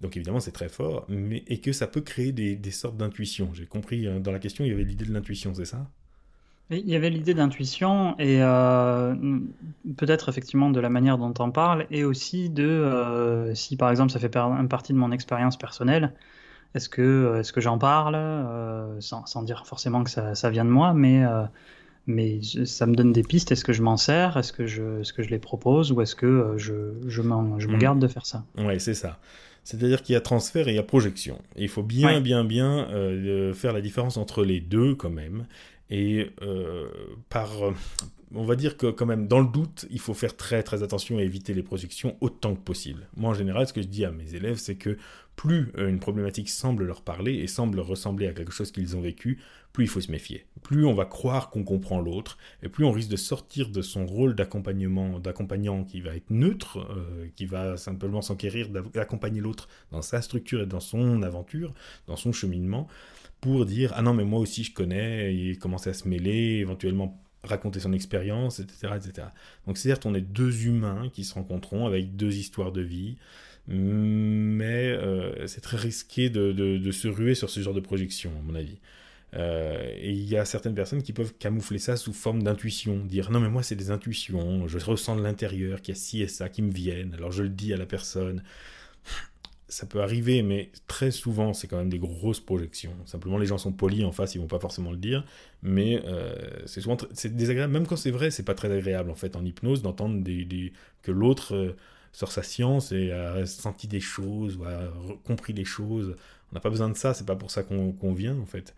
Speaker 1: Donc évidemment c'est très fort, mais, et que ça peut créer des, sortes d'intuitions. J'ai compris, euh, dans la question il y avait l'idée de l'intuition, c'est ça?
Speaker 2: Il y avait l'idée d'intuition et euh, peut-être effectivement de la manière dont on parle et aussi de si par exemple ça fait partie de mon expérience personnelle, est-ce que, euh, est-ce que j'en parle euh, sans, sans, dire forcément que ça, ça vient de moi, mais, euh, mais ça me donne des pistes. Est-ce que je m'en sers? Est-ce que, je, est-ce que je les propose? Ou est-ce que je, je, je me mmh. garde de faire ça?
Speaker 1: Oui, c'est ça. C'est-à-dire qu'il y a transfert et il y a projection. Et il faut bien, bien, bien euh, faire la différence entre les deux quand même. Et euh, par, on va dire que quand même, dans le doute, il faut faire très très attention à éviter les projections autant que possible. Moi, en général, ce que je dis à mes élèves, c'est que plus euh, une problématique semble leur parler et semble ressembler à quelque chose qu'ils ont vécu, plus il faut se méfier. Plus on va croire qu'on comprend l'autre, et plus on risque de sortir de son rôle d'accompagnement, d'accompagnant qui va être neutre, euh, qui va simplement s'enquérir d'accompagner l'autre dans sa structure et dans son aventure, dans son cheminement, pour dire ah non mais moi aussi je connais, et commencer à se mêler, éventuellement raconter son expérience, etc., etc. Donc certes on est deux humains qui se rencontreront avec deux histoires de vie, mais euh, c'est très risqué de, se ruer sur ce genre de projection, à mon avis. Euh, et il y a certaines personnes qui peuvent camoufler ça sous forme d'intuition, dire non mais moi c'est des intuitions, je ressens de l'intérieur qu'il y a ci et ça qui me viennent, alors je le dis à la personne. Ça peut arriver, mais très souvent c'est quand même des grosses projections. Simplement les gens sont polis en face, ils vont pas forcément le dire, mais euh, c'est souvent c'est désagréable, même quand c'est vrai, c'est pas très agréable en fait en hypnose d'entendre des, que l'autre sur sa science et a senti des choses ou a compris des choses. On n'a pas besoin de ça, c'est pas pour ça qu'on vient en fait.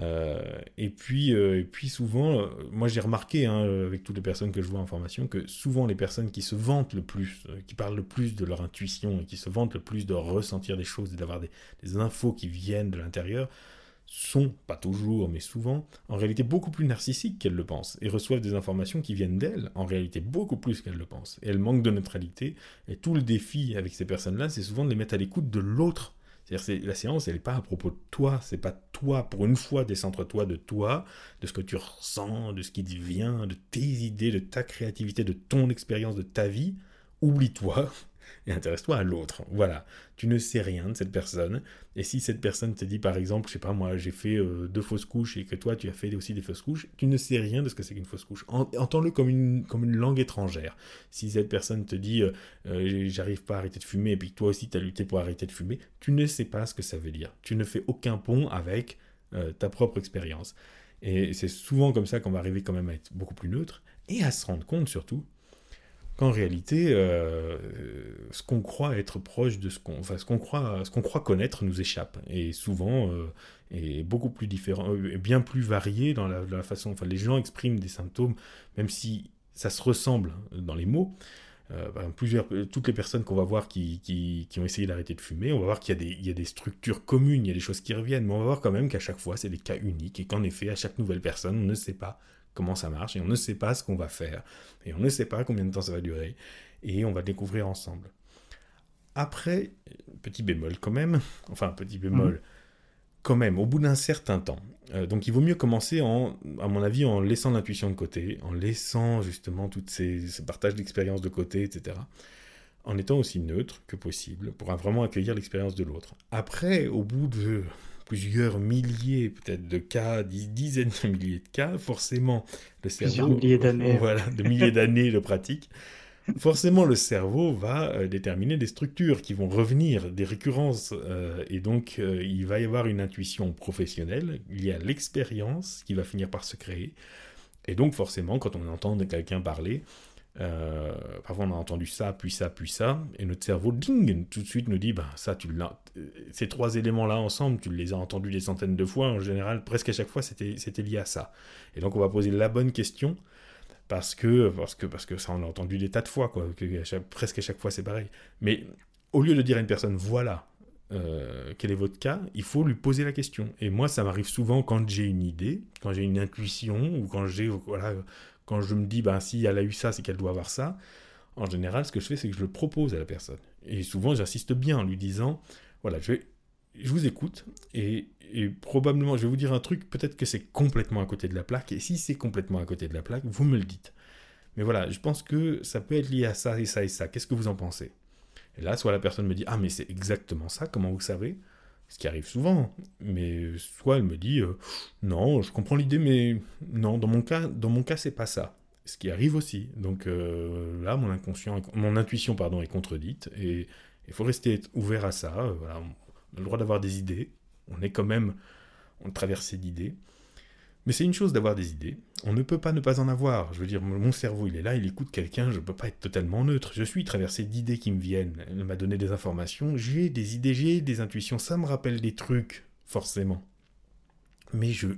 Speaker 1: Euh, et, puis, euh, et puis souvent, euh, moi j'ai remarqué hein, avec toutes les personnes que je vois en formation que souvent les personnes qui se vantent le plus, qui parlent le plus de leur intuition et qui se vantent le plus de ressentir des choses et d'avoir des infos qui viennent de l'intérieur, sont, pas toujours, mais souvent, en réalité beaucoup plus narcissiques qu'elles le pensent, et reçoivent des informations qui viennent d'elles, en réalité beaucoup plus qu'elles le pensent. Et elles manquent de neutralité, et tout le défi avec ces personnes-là, c'est souvent de les mettre à l'écoute de l'autre. C'est-à-dire la séance, elle n'est pas à propos de toi, c'est pas toi, pour une fois, décentre-toi de toi, de ce que tu ressens, de ce qui te vient, de tes idées, de ta créativité, de ton expérience, de ta vie. Oublie-toi, et intéresse-toi à l'autre. Voilà, tu ne sais rien de cette personne. Et si cette personne te dit par exemple, je sais pas moi, j'ai fait euh, deux fausses couches et que toi tu as fait aussi des fausses couches, tu ne sais rien de ce que c'est qu'une fausse couche. Entends-le comme une, comme une langue étrangère. Si cette personne te dit, euh, euh, j'arrive pas à arrêter de fumer et puis toi aussi tu as lutté pour arrêter de fumer, tu ne sais pas ce que ça veut dire. Tu ne fais aucun pont avec ta propre expérience. Et c'est souvent comme ça qu'on va arriver quand même à être beaucoup plus neutre et à se rendre compte surtout qu'en réalité, euh, ce qu'on croit être proche de ce qu'on, enfin, ce qu'on croit, ce qu'on croit connaître nous échappe et souvent euh, est beaucoup plus différent, euh, bien plus varié dans la, façon. Enfin, les gens expriment des symptômes, même si ça se ressemble dans les mots. Ben, toutes les personnes qu'on va voir qui, qui, ont essayé d'arrêter de fumer, on va voir qu'il y, y a des structures communes, il y a des choses qui reviennent, mais on va voir quand même qu'à chaque fois, c'est des cas uniques et qu'en effet, à chaque nouvelle personne, on ne sait pas comment ça marche, et on ne sait pas ce qu'on va faire, et on ne sait pas combien de temps ça va durer, et on va découvrir ensemble. Après, petit bémol quand même, <laughs> enfin petit bémol, mhm. quand même, au bout d'un certain temps. Euh, donc il vaut mieux commencer, en, à mon avis, en laissant l'intuition de côté, en laissant justement toutes ces, ces partages d'expériences de côté, etc. En étant aussi neutre que possible pour vraiment accueillir l'expérience de l'autre. Après, au bout de plusieurs milliers peut-être de cas, dizaines de milliers de cas, forcément le cerveau,
Speaker 2: milliers d'années, <laughs>
Speaker 1: voilà, de milliers d'années de pratique, forcément le cerveau va euh, déterminer des structures qui vont revenir, des récurrences, euh, et donc euh, il va y avoir une intuition professionnelle, il y a l'expérience qui va finir par se créer, et donc forcément quand on entend quelqu'un parler, euh, parfois, on a entendu ça, puis ça, puis ça, et notre cerveau, ding, tout de suite nous dit, bah, ça, tu l'as. Ces trois éléments-là ensemble, tu les as entendus des centaines de fois, en général, presque à chaque fois, c'était lié à ça. Et donc, on va poser la bonne question, parce que, parce que, parce que ça, on a entendu des tas de fois, quoi, que presque à chaque fois, c'est pareil. Mais au lieu de dire à une personne, voilà, euh, quel est votre cas, il faut lui poser la question. Et moi, ça m'arrive souvent quand j'ai une idée, quand j'ai une intuition, ou quand j'ai, voilà, quand je me dis, ben, si elle a eu ça, c'est qu'elle doit avoir ça, en général, ce que je fais, c'est que je le propose à la personne. Et souvent, j'insiste bien en lui disant, voilà, je, je vous écoute, et, probablement, je vais vous dire un truc, peut-être que c'est complètement à côté de la plaque, et si c'est complètement à côté de la plaque, vous me le dites. Mais voilà, je pense que ça peut être lié à ça et ça et ça. Qu'est-ce que vous en pensez? Et là, soit la personne me dit, ah, mais c'est exactement ça, comment vous savez? Ce qui arrive souvent. Mais soit elle me dit euh, non, je comprends l'idée, mais non, dans mon cas, dans mon cas, c'est pas ça. Ce qui arrive aussi. Donc euh, là, mon inconscient, mon intuition, pardon, est contredite et il faut rester ouvert à ça. on a le droit d'avoir des idées. On est quand même, on traverse d'idées. Mais c'est une chose d'avoir des idées. On ne peut pas ne pas en avoir. Je veux dire, mon cerveau, il est là, il écoute quelqu'un, je ne peux pas être totalement neutre. Je suis traversé d'idées qui me viennent. Elle m'a donné des informations, j'ai des idées, j'ai des intuitions, ça me rappelle des trucs, forcément. Mais je,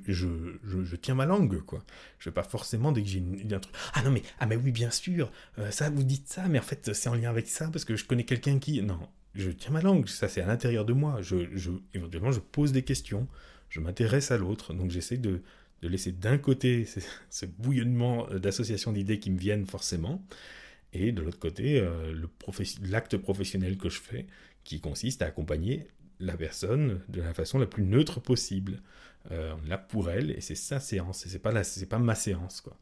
Speaker 1: tiens ma langue, quoi. Je vais pas forcément, dès que j'ai un truc... Ah non, mais, ah mais oui, bien sûr, euh, ça, vous dites ça, mais en fait, c'est en lien avec ça, parce que je connais quelqu'un qui... Non, je tiens ma langue, ça c'est à l'intérieur de moi. Je, éventuellement, je pose des questions, je m'intéresse à l'autre, donc j'essaie de, de laisser d'un côté ce bouillonnement d'associations d'idées qui me viennent forcément, et de l'autre côté, euh, l'acte professionnel que je fais, qui consiste à accompagner la personne de la façon la plus neutre possible. Euh, là pour elle, et c'est sa séance, et c'est pas, pas ma séance, quoi.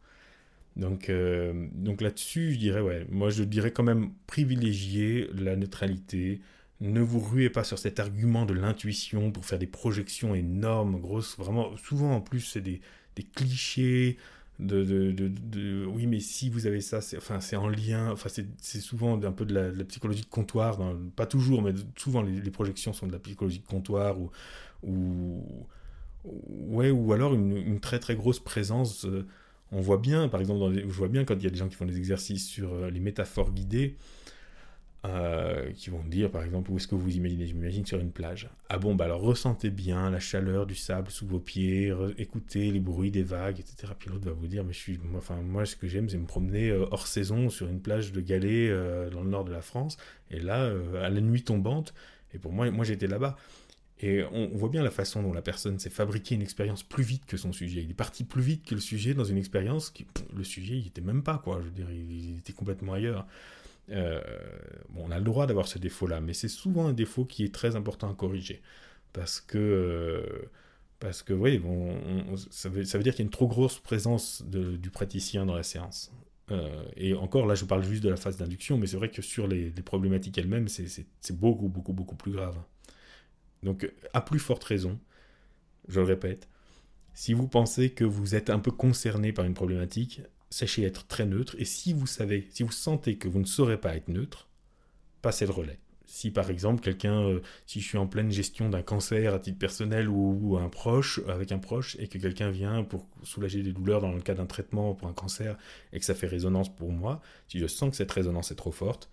Speaker 1: Donc, euh, donc là-dessus, je dirais, ouais, moi je dirais quand même privilégier la neutralité. Ne vous ruez pas sur cet argument de l'intuition pour faire des projections énormes, grosses. Vraiment, souvent en plus, c'est des, clichés. De, de, de, oui, mais si vous avez ça, c'est en lien. Enfin, c'est souvent un peu de la, psychologie de comptoir. pas toujours, mais souvent les, projections sont de la psychologie de comptoir ou. ou ouais, ou alors une, très très grosse présence. Euh, on voit bien, par exemple, je vois bien quand il y a des gens qui font des exercices sur euh, les métaphores guidées, euh, qui vont dire, par exemple, où est-ce que vous imaginez Je m'imagine sur une plage. Ah bon, bah alors ressentez bien la chaleur du sable sous vos pieds, écoutez les bruits des vagues, etc. Puis l'autre va vous dire, mais je suis, moi, enfin, moi, ce que j'aime, c'est me promener euh, hors saison sur une plage de galets dans le nord de la France, et là, à la nuit tombante, et pour moi, moi j'étais là-bas. Et on, voit bien la façon dont la personne s'est fabriqué une expérience plus vite que son sujet. Il est parti plus vite que le sujet dans une expérience qui, le sujet, il était même pas, quoi. Je veux dire, il, était complètement ailleurs. Euh, on a le droit d'avoir ce défaut-là, mais c'est souvent un défaut qui est très important à corriger. Parce que, euh, parce que oui, ça, veut, dire qu'il y a une trop grosse présence du praticien dans la séance. Euh, et encore, là, je parle juste de la phase d'induction, mais c'est vrai que sur les problématiques elles-mêmes, c'est beaucoup, beaucoup, beaucoup plus grave. Donc, à plus forte raison, je le répète, si vous pensez que vous êtes un peu concerné par une problématique, sachez être très neutre. Et si vous savez, si vous sentez que vous ne saurez pas être neutre, passez le relais. Si par exemple quelqu'un, euh, si je suis en pleine gestion d'un cancer à titre personnel ou, un proche, avec un proche, et que quelqu'un vient pour soulager des douleurs dans le cas d'un traitement pour un cancer et que ça fait résonance pour moi, si je sens que cette résonance est trop forte,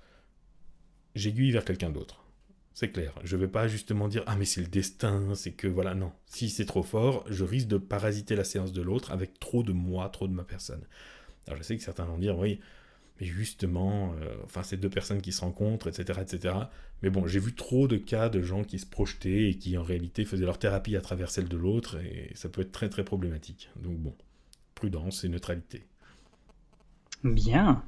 Speaker 1: j'aiguille vers quelqu'un d'autre. C'est clair. Je ne vais pas justement dire ah mais c'est le destin, c'est que voilà non. Si c'est trop fort, je risque de parasiter la séance de l'autre avec trop de moi, trop de ma personne. Alors je sais que certains vont dire oui, mais justement, euh, enfin ces deux personnes qui se rencontrent, etc., etc. Mais bon, j'ai vu trop de cas de gens qui se projetaient et qui en réalité faisaient leur thérapie à travers celle de l'autre et ça peut être très très problématique. Donc bon, prudence et neutralité.
Speaker 2: Bien.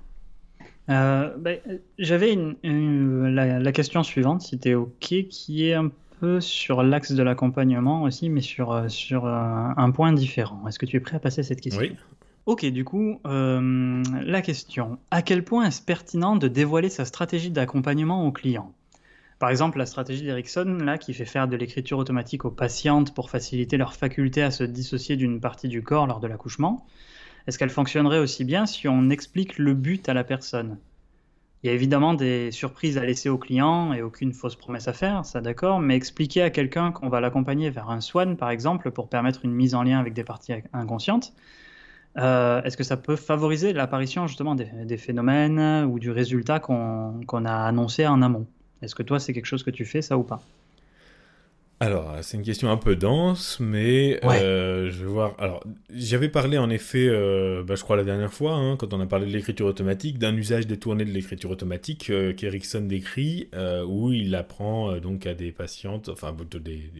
Speaker 2: Euh, ben, j'avais la, question suivante, si tu OK, qui est un peu sur l'axe de l'accompagnement aussi, mais sur, euh, sur un point différent. Est-ce que tu es prêt à passer cette question?
Speaker 1: Oui.
Speaker 2: Ok, du coup, la question. À quel point est-ce pertinent de dévoiler sa stratégie d'accompagnement aux clients? Par exemple, la stratégie d'Erickson, là, qui fait faire de l'écriture automatique aux patientes pour faciliter leur faculté à se dissocier d'une partie du corps lors de l'accouchement. Est-ce qu'elle fonctionnerait aussi bien si on explique le but à la personne? Il y a évidemment des surprises à laisser au client et aucune fausse promesse à faire, ça d'accord, mais expliquer à quelqu'un qu'on va l'accompagner vers un swan, par exemple, pour permettre une mise en lien avec des parties inconscientes, euh, est-ce que ça peut favoriser l'apparition justement des, phénomènes ou du résultat qu'on a annoncé en amont? Est-ce que toi, c'est quelque chose que tu fais, ça ou pas?
Speaker 1: Alors, c'est une question un peu dense, mais euh, je vais voir. Alors, j'avais parlé en effet, euh, bah, je crois la dernière fois, hein, quand on a parlé de l'écriture automatique, d'un usage détourné de l'écriture automatique euh, qu'Erickson décrit, où il apprend donc à des patientes, enfin des,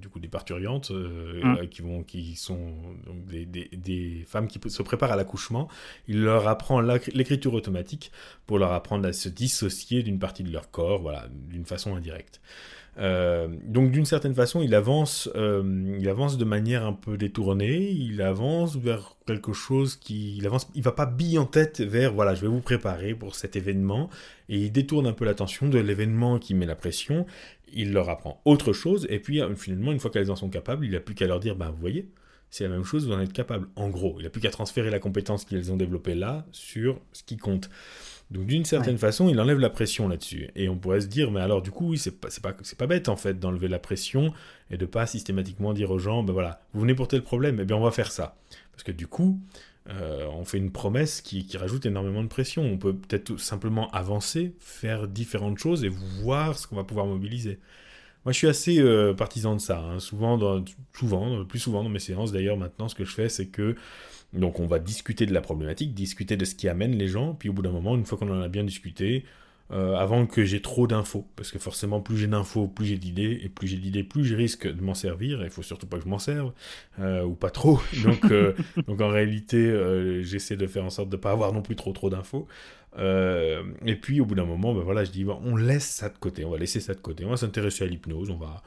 Speaker 1: du coup des parturiantes, mm. qui vont, qui sont donc, des, des, femmes qui se préparent à l'accouchement. Il leur apprend l'écriture automatique pour leur apprendre à se dissocier d'une partie de leur corps, voilà, d'une façon indirecte. Euh, donc d'une certaine façon, il avance, euh, il avance de manière un peu détournée. Il avance vers quelque chose qui, il avance, il va pas bille en tête vers voilà, je vais vous préparer pour cet événement et il détourne un peu l'attention de l'événement qui met la pression. Il leur apprend autre chose et puis euh, finalement, une fois qu'elles en sont capables, il n'a plus qu'à leur dire, ben vous voyez, c'est la même chose, vous en êtes capable. En gros, il n'a plus qu'à transférer la compétence qu'ils ont développée là sur ce qui compte. Donc d'une certaine façon, il enlève la pression là-dessus. Et on pourrait se dire, mais alors du coup, oui, c'est pas, pas, pas bête en fait d'enlever la pression et de pas systématiquement dire aux gens, ben voilà, vous venez pour tel problème, eh bien on va faire ça. Parce que du coup, euh, on fait une promesse qui, rajoute énormément de pression. On peut peut-être simplement avancer, faire différentes choses et voir ce qu'on va pouvoir mobiliser. Moi, je suis assez euh, partisan de ça. Hein. Souvent, dans, souvent, plus souvent dans mes séances d'ailleurs, maintenant, ce que je fais, c'est que donc on va discuter de la problématique, discuter de ce qui amène les gens, puis au bout d'un moment, une fois qu'on en a bien discuté, euh, avant que j'ai trop d'infos, parce que forcément plus j'ai d'infos, plus j'ai d'idées, et plus j'ai d'idées, plus je risque de m'en servir, et il faut surtout pas que je m'en serve, euh, ou pas trop, <laughs> donc, euh, donc en réalité j'essaie de faire en sorte de ne pas avoir non plus trop trop d'infos, et puis au bout d'un moment, ben voilà, je dis, on laisse ça de côté, on va laisser ça de côté, on va s'intéresser à l'hypnose, on va,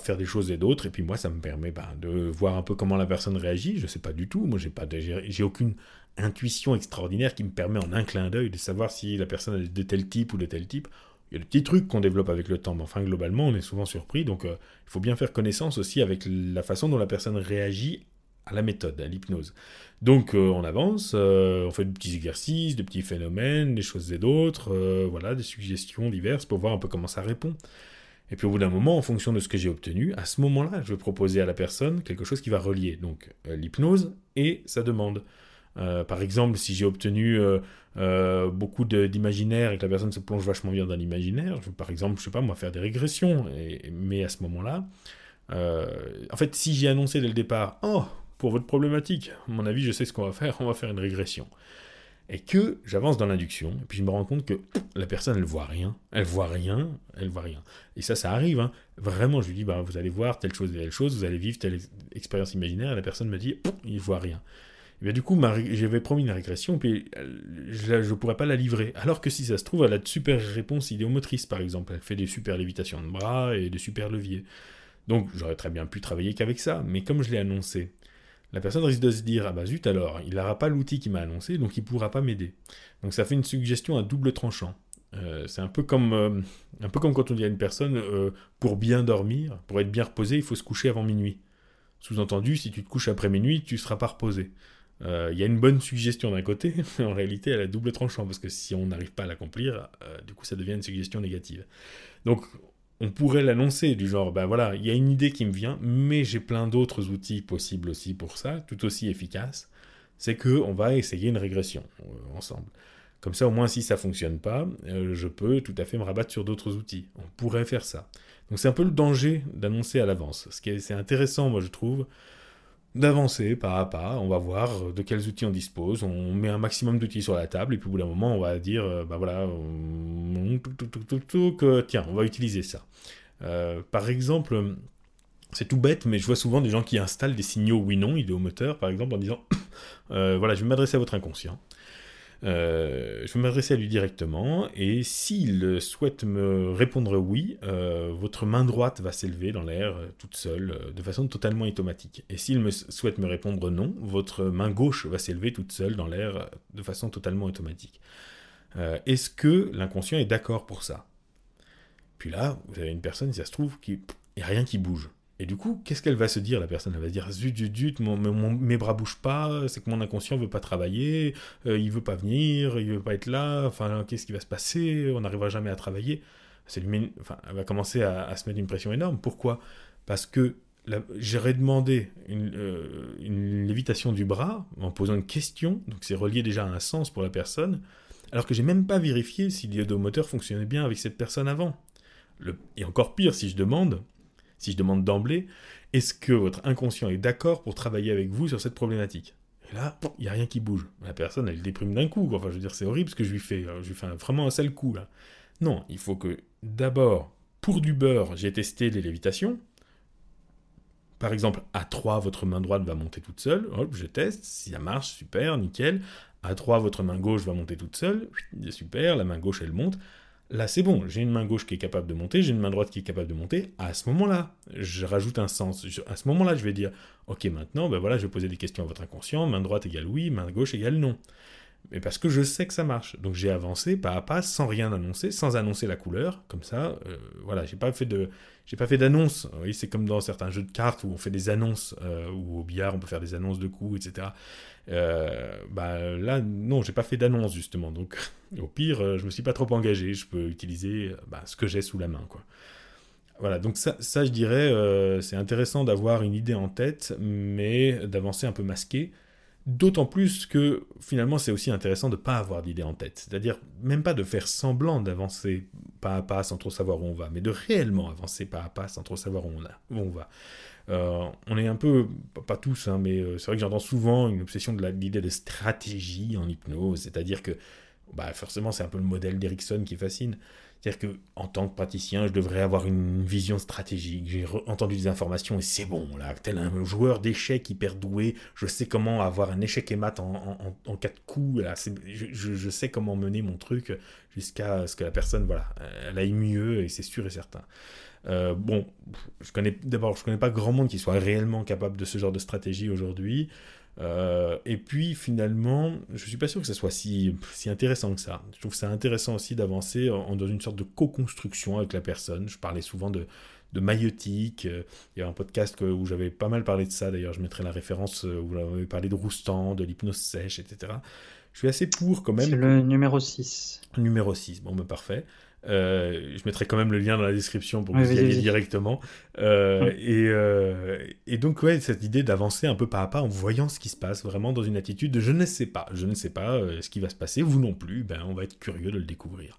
Speaker 1: faire des choses et d'autres, et puis moi ça me permet ben, de voir un peu comment la personne réagit, je sais pas du tout, moi j'ai pas j'ai aucune intuition extraordinaire qui me permet en un clin d'œil de savoir si la personne est de tel type ou de tel type. Il y a des petits trucs qu'on développe avec le temps, mais enfin globalement on est souvent surpris, donc euh, il faut bien faire connaissance aussi avec la façon dont la personne réagit à la méthode, à l'hypnose. Donc euh, on avance, euh, on fait des petits exercices, des petits phénomènes, des choses et d'autres, voilà, des suggestions diverses pour voir un peu comment ça répond. Et puis au bout d'un moment, en fonction de ce que j'ai obtenu, à ce moment-là, je vais proposer à la personne quelque chose qui va relier donc l'hypnose et sa demande. Euh, par exemple, si j'ai obtenu euh, euh, beaucoup d'imaginaire et que la personne se plonge vachement bien dans l'imaginaire, par exemple, je sais pas, moi, faire des régressions. mais à ce moment-là, en fait, si j'ai annoncé dès le départ, oh, pour votre problématique, à mon avis, je sais ce qu'on va faire, on va faire une régression. Et que j'avance dans l'induction, et puis je me rends compte que la personne, elle voit rien, elle voit rien, elle voit rien. Et ça, ça arrive, hein. Vraiment, je lui dis, bah, vous allez voir telle chose et telle chose, vous allez vivre telle expérience imaginaire, et la personne me dit, il voit rien. Du coup, j'avais promis une régression, puis je ne pourrais pas la livrer. Alors que si ça se trouve, elle a de super réponses idéomotrices, par exemple. Elle fait des super lévitations de bras et des super leviers. Donc j'aurais très bien pu travailler qu'avec ça, mais comme je l'ai annoncé, la personne risque de se dire Ah bah zut alors, il n'aura pas l'outil qui m'a annoncé, donc il ne pourra pas m'aider. Donc ça fait une suggestion à double tranchant. Euh, c'est un peu comme euh, un peu comme quand on dit à une personne euh, pour bien dormir, pour être bien reposé, il faut se coucher avant minuit. Sous-entendu, si tu te couches après minuit, tu ne seras pas reposé. Il y a une bonne suggestion d'un côté, mais <laughs> en réalité, elle a double tranchant, parce que si on n'arrive pas à l'accomplir, du coup, ça devient une suggestion négative. Donc, on pourrait l'annoncer du genre, ben voilà, il y a une idée qui me vient, mais j'ai plein d'autres outils possibles aussi pour ça, tout aussi efficaces. C'est que on va essayer une régression euh, ensemble. Comme ça, au moins, si ça fonctionne pas, je peux tout à fait me rabattre sur d'autres outils. On pourrait faire ça. Donc, c'est un peu le danger d'annoncer à l'avance. Ce qui est, c'est intéressant, moi, je trouve, d'avancer pas à pas, on va voir de quels outils on dispose, on met un maximum d'outils sur la table, et puis au bout d'un moment, on va dire, euh, bah voilà, tiens, on va utiliser ça. Euh, par exemple, c'est tout bête, mais je vois souvent des gens qui installent des signaux oui-non idéomoteurs, par exemple, en disant, <coughs> euh, voilà, je vais m'adresser à votre inconscient. Euh, je vais m'adresser à lui directement et s'il souhaite me répondre oui, euh, votre main droite va s'élever dans l'air euh, toute seule de façon totalement automatique. Et s'il souhaite me répondre non, votre main gauche va s'élever toute seule dans l'air de façon totalement automatique. Est-ce que l'inconscient est d'accord pour ça? Puis là, vous avez une personne, si ça se trouve, qui n'y a rien qui bouge. Et du coup, qu'est-ce qu'elle va se dire, la personne? Elle va se dire Zut, zut, zut, mes bras bougent pas, c'est que mon inconscient veut pas travailler, euh, il veut pas venir, il veut pas être là, enfin, qu'est-ce qui va se passer? On n'arrivera jamais à travailler. Enfin, elle va commencer à, se mettre une pression énorme. Pourquoi? Parce que j'aurais demandé euh, une, lévitation du bras en posant une question, donc c'est relié déjà à un sens pour la personne, alors que j'ai même pas vérifié si l'iodomoteur fonctionnait bien avec cette personne avant. Et encore pire, si je demande, si je demande d'emblée, est-ce que votre inconscient est d'accord pour travailler avec vous sur cette problématique? Et là, il n'y a rien qui bouge. La personne, elle déprime d'un coup. Enfin, je veux dire, c'est horrible ce que je lui fais. Je lui fais vraiment un sale coup, là. Non, il faut que, d'abord, pour du beurre, j'ai testé les lévitations. Par exemple, à 3, votre main droite va monter toute seule. Hop, je teste. Si ça marche, super, nickel. À 3, votre main gauche va monter toute seule. Super, la main gauche, elle monte. Là, c'est bon, j'ai une main gauche qui est capable de monter, j'ai une main droite qui est capable de monter. À ce moment-là, je rajoute un sens. à ce moment-là, je vais dire, ok, maintenant, ben voilà, je vais poser des questions à votre inconscient. Main droite égale oui, main gauche égale non. mais parce que je sais que ça marche. Donc j'ai avancé pas à pas sans rien annoncer, sans annoncer la couleur, comme ça, euh, voilà, j'ai pas fait de, j'ai pas fait d'annonce. C'est comme dans certains jeux de cartes où on fait des annonces, euh, ou au billard on peut faire des annonces de coups, etc. Euh, bah là, non, j'ai pas fait d'annonce justement. Donc <laughs> au pire, je me suis pas trop engagé. Je peux utiliser bah, ce que j'ai sous la main, quoi. Voilà, donc ça, je dirais, c'est intéressant d'avoir une idée en tête, mais d'avancer un peu masqué. D'autant plus que finalement c'est aussi intéressant de ne pas avoir d'idée en tête. C'est-à-dire même pas de faire semblant d'avancer pas à pas sans trop savoir où on va, mais de réellement avancer pas à pas sans trop savoir où on va. Euh, on est un peu, pas tous, hein, mais euh, c'est vrai que j'entends souvent une obsession de l'idée de stratégie en hypnose, c'est-à-dire que bah, forcément c'est un peu le modèle d'Erickson qui fascine. C'est-à-dire qu'en tant que praticien, je devrais avoir une vision stratégique. J'ai entendu des informations et c'est bon, là, tel un joueur d'échecs hyper doué, je sais comment avoir un échec et mat en, en, quatre coups. Là, je, sais comment mener mon truc jusqu'à ce que la personne, voilà, elle aille mieux et c'est sûr et certain. Euh, bon, je connais d'abord, je connais pas grand monde qui soit réellement capable de ce genre de stratégie aujourd'hui. Euh, et puis finalement, je suis pas sûr que ce soit si, si intéressant que ça. Je trouve ça intéressant aussi d'avancer en, dans une sorte de co-construction avec la personne. Je parlais souvent de, de maïeutique. Euh, il y a un podcast où j'avais pas mal parlé de ça. D'ailleurs, je mettrai la référence où j'avais parlé de Roustan, de l'hypnose sèche, etc. Je suis assez pour quand même.
Speaker 2: C'est le numéro 6.
Speaker 1: Numéro 6, bon, ben parfait. Euh, je mettrai quand même le lien dans la description pour que vous y alliez directement. Euh, et, euh, et, donc, ouais, cette idée d'avancer un peu pas à pas en voyant ce qui se passe, vraiment dans une attitude de je ne sais pas, je ne sais pas ce qui va se passer, vous non plus, ben, on va être curieux de le découvrir.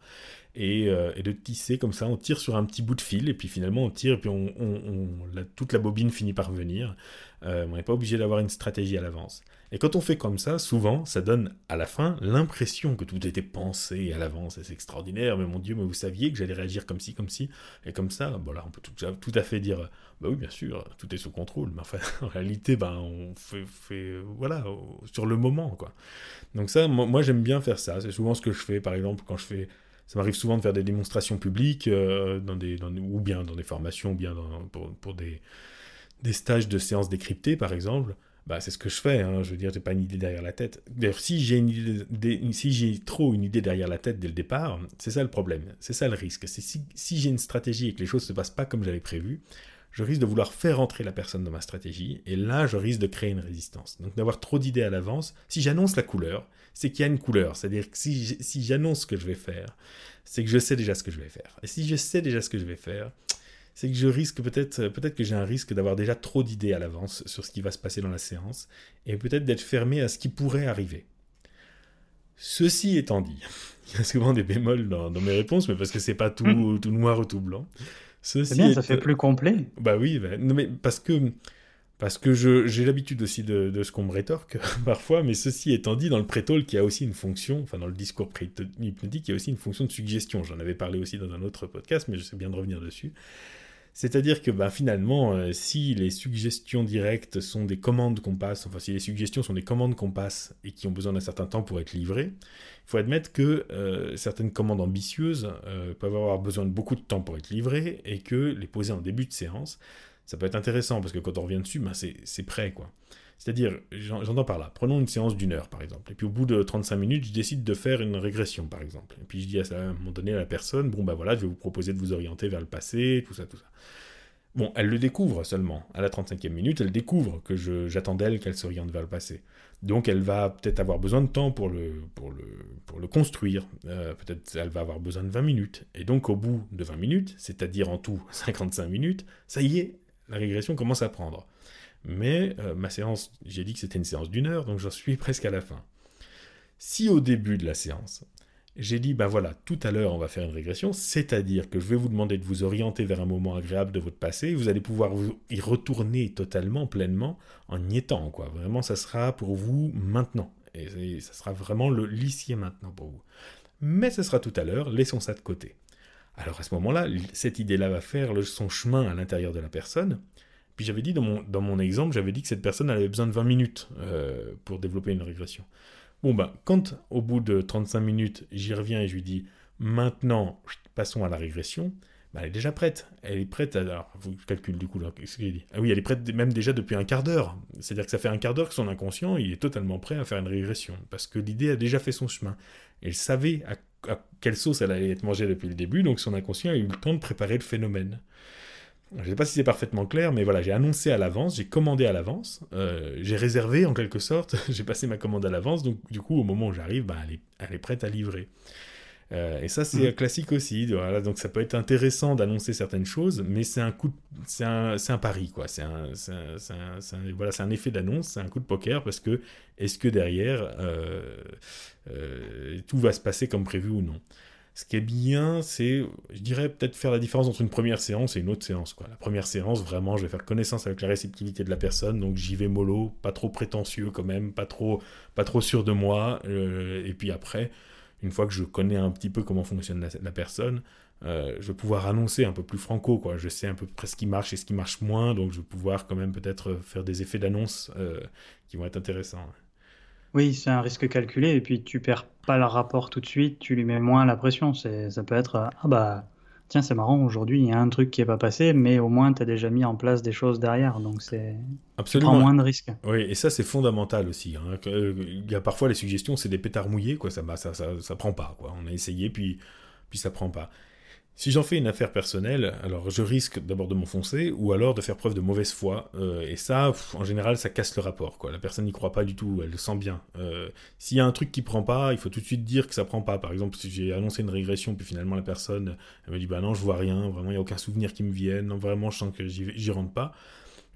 Speaker 1: Et, et, de tisser comme ça, on tire sur un petit bout de fil, et puis finalement on tire, et puis on, on, toute la bobine finit par venir. on n'est pas obligé d'avoir une stratégie à l'avance. Et quand on fait comme ça, souvent, ça donne à la fin l'impression que tout était pensé à l'avance, c'est extraordinaire, mais mon Dieu, mais vous saviez que j'allais réagir comme ci, comme ci, et comme ça, bon là, on peut tout, à fait dire, bah oui, bien sûr, tout est sous contrôle, mais enfin, <laughs> en réalité, ben, on fait, voilà, sur le moment, quoi. Donc ça, moi, j'aime bien faire ça, c'est souvent ce que je fais, par exemple, quand je fais... Ça m'arrive souvent de faire des démonstrations publiques, euh, dans des, ou bien dans des formations, ou bien pour, pour des, des stages de séances décryptées, par exemple bah, c'est ce que je fais. Hein. Je veux dire, j'ai pas une idée derrière la tête. D'ailleurs, si j'ai une idée, si j'ai trop une idée derrière la tête dès le départ, c'est ça le problème. C'est ça le risque. C'est si, si j'ai une stratégie et que les choses se passent pas comme j'avais prévu, je risque de vouloir faire entrer la personne dans ma stratégie, et là, je risque de créer une résistance. Donc, d'avoir trop d'idées à l'avance, si j'annonce la couleur, c'est qu'il y a une couleur. C'est-à-dire que si j'annonce ce que je vais faire, c'est que je sais déjà ce que je vais faire. Et si je sais déjà ce que je vais faire, c'est que je risque peut-être, peut-être que j'ai un risque d'avoir déjà trop d'idées à l'avance sur ce qui va se passer dans la séance, et peut-être d'être fermé à ce qui pourrait arriver. Ceci étant dit, <laughs> il y a souvent des bémols dans, mes réponses, mais parce que c'est pas tout, hmm. tout noir ou tout blanc.
Speaker 2: C'est bien, ça fait plus complet.
Speaker 1: Bah oui, bah, mais parce que parce que j'ai l'habitude aussi de, de, ce qu'on me rétorque <laughs> parfois, mais ceci étant dit, dans le pré-talk, il y a aussi une fonction, enfin dans le discours hypnotique, il y a aussi une fonction de suggestion. J'en avais parlé aussi dans un autre podcast, mais je sais bien de revenir dessus. C'est-à-dire que bah, finalement, euh, si les suggestions directes sont des commandes qu'on passe, enfin si les suggestions sont des commandes qu'on passe et qui ont besoin d'un certain temps pour être livrées, il faut admettre que euh, certaines commandes ambitieuses euh, peuvent avoir besoin de beaucoup de temps pour être livrées et que les poser en début de séance, ça peut être intéressant parce que quand on revient dessus, bah, c'est prêt quoi. C'est-à-dire, j'entends par là, prenons une séance d'une heure par exemple, et puis au bout de 35 minutes, je décide de faire une régression par exemple. Et puis je dis à, un moment donné à la personne, bon ben voilà, je vais vous proposer de vous orienter vers le passé, tout ça, tout ça. Bon, elle le découvre seulement. À la 35e minute, elle découvre que j'attends d'elle qu'elle s'oriente vers le passé. Donc elle va peut-être avoir besoin de temps pour le construire. Euh, peut-être elle va avoir besoin de 20 minutes. Et donc au bout de 20 minutes, c'est-à-dire en tout 55 minutes, ça y est, la régression commence à prendre. Mais euh, ma séance, j'ai dit que c'était une séance d'une heure, donc j'en suis presque à la fin. Si au début de la séance, j'ai dit, ben voilà, tout à l'heure on va faire une régression, c'est-à-dire que je vais vous demander de vous orienter vers un moment agréable de votre passé, vous allez pouvoir y retourner totalement, pleinement, en y étant, quoi. Vraiment, ça sera pour vous maintenant. Et, ça sera vraiment le l'ici maintenant pour vous. Mais ce sera tout à l'heure, laissons ça de côté. Alors à ce moment-là, cette idée-là va faire son chemin à l'intérieur de la personne, puis j'avais dit dans mon, exemple, j'avais dit que cette personne avait besoin de 20 minutes euh, pour développer une régression. Bon ben, quand au bout de 35 minutes, j'y reviens et je lui dis maintenant, passons à la régression, bah, elle est déjà prête. Elle est prête. À... Alors, calculez du coup ce qu'il dit? Ah oui, elle est prête même déjà depuis un quart d'heure. C'est-à-dire que ça fait un quart d'heure que son inconscient, est totalement prêt à faire une régression. Parce que l'idée a déjà fait son chemin. Elle savait à, quelle sauce elle allait être mangée depuis le début, donc son inconscient a eu le temps de préparer le phénomène. Je ne sais pas si c'est parfaitement clair, mais voilà, j'ai annoncé à l'avance, j'ai commandé à l'avance, euh, j'ai réservé en quelque sorte, <laughs> j'ai passé ma commande à l'avance, donc du coup, au moment où j'arrive, bah, elle est prête à livrer. Euh, et ça, c'est mm. classique aussi. Voilà, donc ça peut être intéressant d'annoncer certaines choses, mais c'est un coup, c'est un, un, pari, quoi. C'est un, un, voilà, un effet d'annonce, c'est un coup de poker parce que est-ce que derrière euh, tout va se passer comme prévu ou non? Ce qui est bien, c'est, je dirais, peut-être faire la différence entre une première séance et une autre séance. Quoi. La première séance, vraiment, je vais faire connaissance avec la réceptivité de la personne, donc j'y vais mollo, pas trop prétentieux quand même, pas trop, pas trop sûr de moi. et puis après, une fois que je connais un petit peu comment fonctionne la, personne, euh, je vais pouvoir annoncer un peu plus franco, quoi. Je sais un peu près ce qui marche et ce qui marche moins, donc je vais pouvoir quand même peut-être faire des effets d'annonce euh, qui vont être intéressants.
Speaker 2: Oui, c'est un risque calculé, et puis tu perds pas le rapport tout de suite, tu lui mets moins la pression. Ça peut être, ah bah, tiens, c'est marrant, aujourd'hui, il y a un truc qui n'est pas passé, mais au moins, tu as déjà mis en place des choses derrière. Donc, c'est.
Speaker 1: Absolument.
Speaker 2: Tu prends moins de risques.
Speaker 1: Oui, et ça, c'est fondamental aussi. Hein. Il y a parfois les suggestions, c'est des pétards mouillés, quoi. Ça, bah, ça, ça, ça, prend pas, quoi. On a essayé, puis, puis ça prend pas. Si j'en fais une affaire personnelle, alors je risque d'abord de m'enfoncer ou alors de faire preuve de mauvaise foi. Euh, et ça, en général, ça casse le rapport. La personne n'y croit pas du tout, elle le sent bien. Euh, s'il y a un truc qui prend pas, il faut tout de suite dire que ça prend pas. Par exemple, si j'ai annoncé une régression, puis finalement la personne elle me dit Bah non, je vois rien, vraiment, il n'y a aucun souvenir qui me vienne, non, vraiment, je sens que j'y rentre pas.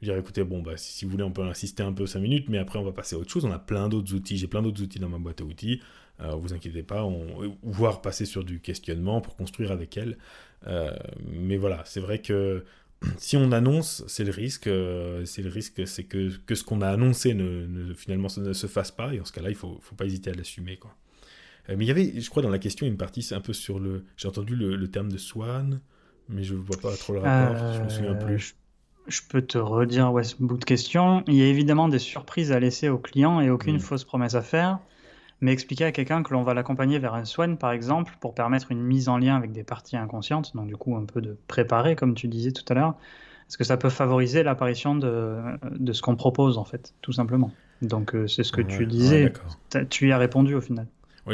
Speaker 1: Je dirais écoutez, bon, bah, si, vous voulez, on peut insister un peu 5 minutes, mais après, on va passer à autre chose. On a plein d'autres outils. J'ai plein d'autres outils dans ma boîte à outils. Euh, vous inquiétez pas, on, voire passer sur du questionnement pour construire avec elle. Euh, mais voilà, c'est vrai que <clears throat> si on annonce, c'est le risque, euh, c'est le risque, c'est que, que ce qu'on a annoncé ne, finalement ne se fasse pas, et en ce cas-là, il faut, faut pas hésiter à l'assumer, quoi. Euh, mais il y avait, je crois, dans la question, une partie, c'est un peu sur le, j'ai entendu le, terme de swan, mais je vois pas trop le rapport, je me souviens plus.
Speaker 2: Je peux te redire ouais, ce bout de question. Il y a évidemment des surprises à laisser au client et aucune mm. fausse promesse à faire mais expliquer à quelqu'un que l'on va l'accompagner vers un swan, par exemple, pour permettre une mise en lien avec des parties inconscientes, donc du coup un peu de préparer, comme tu disais tout à l'heure, est-ce que ça peut favoriser l'apparition de, de ce qu'on propose, en fait, tout simplement? Donc euh, c'est ce que tu disais, tu y as répondu au final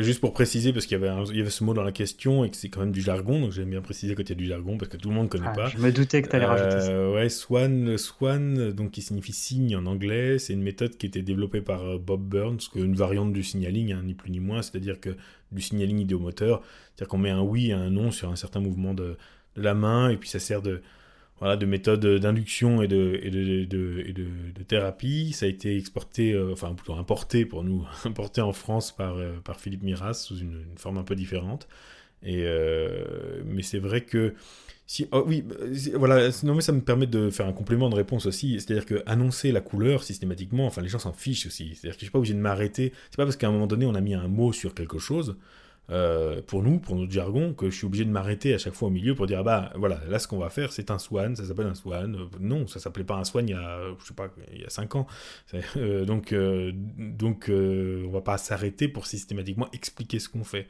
Speaker 1: juste pour préciser, parce qu'il y, avait y avait ce mot dans la question et que c'est quand même du jargon, donc j'aime bien préciser qu'il y a du jargon parce que tout le monde ne connaît ah, pas.
Speaker 2: Je me doutais que tu allais rajouter ça.
Speaker 1: Euh, ouais, Swan, Swan, donc qui signifie signe en anglais, c'est une méthode qui a été développée par euh, Bob Burns, une variante du signaling, hein, ni plus ni moins, c'est-à-dire que du signaling idéomoteur, c'est-à-dire qu'on met un oui et un non sur un certain mouvement de, de la main et puis ça sert de voilà, de méthodes d'induction et, de, et, de, de, de, thérapie. Ça a été exporté, euh, enfin plutôt importé pour nous, <laughs> importé en France par, euh, par Philippe Miras sous une, forme un peu différente. Et, euh, mais c'est vrai que si, oh oui, voilà, non mais ça me permet de faire un complément de réponse aussi, c'est-à-dire que annoncer la couleur systématiquement, enfin les gens s'en fichent aussi, c'est-à-dire que je suis pas obligé de m'arrêter, c'est pas parce qu'à un moment donné on a mis un mot sur quelque chose euh, pour nous, pour notre jargon, que je suis obligé de m'arrêter à chaque fois au milieu pour dire ah bah voilà, là ce qu'on va faire c'est un swan, ça s'appelle un swan. Euh, non, ça s'appelait pas un swan il y a je sais pas il y a 5 ans. Euh, donc donc on va pas s'arrêter pour systématiquement expliquer ce qu'on fait.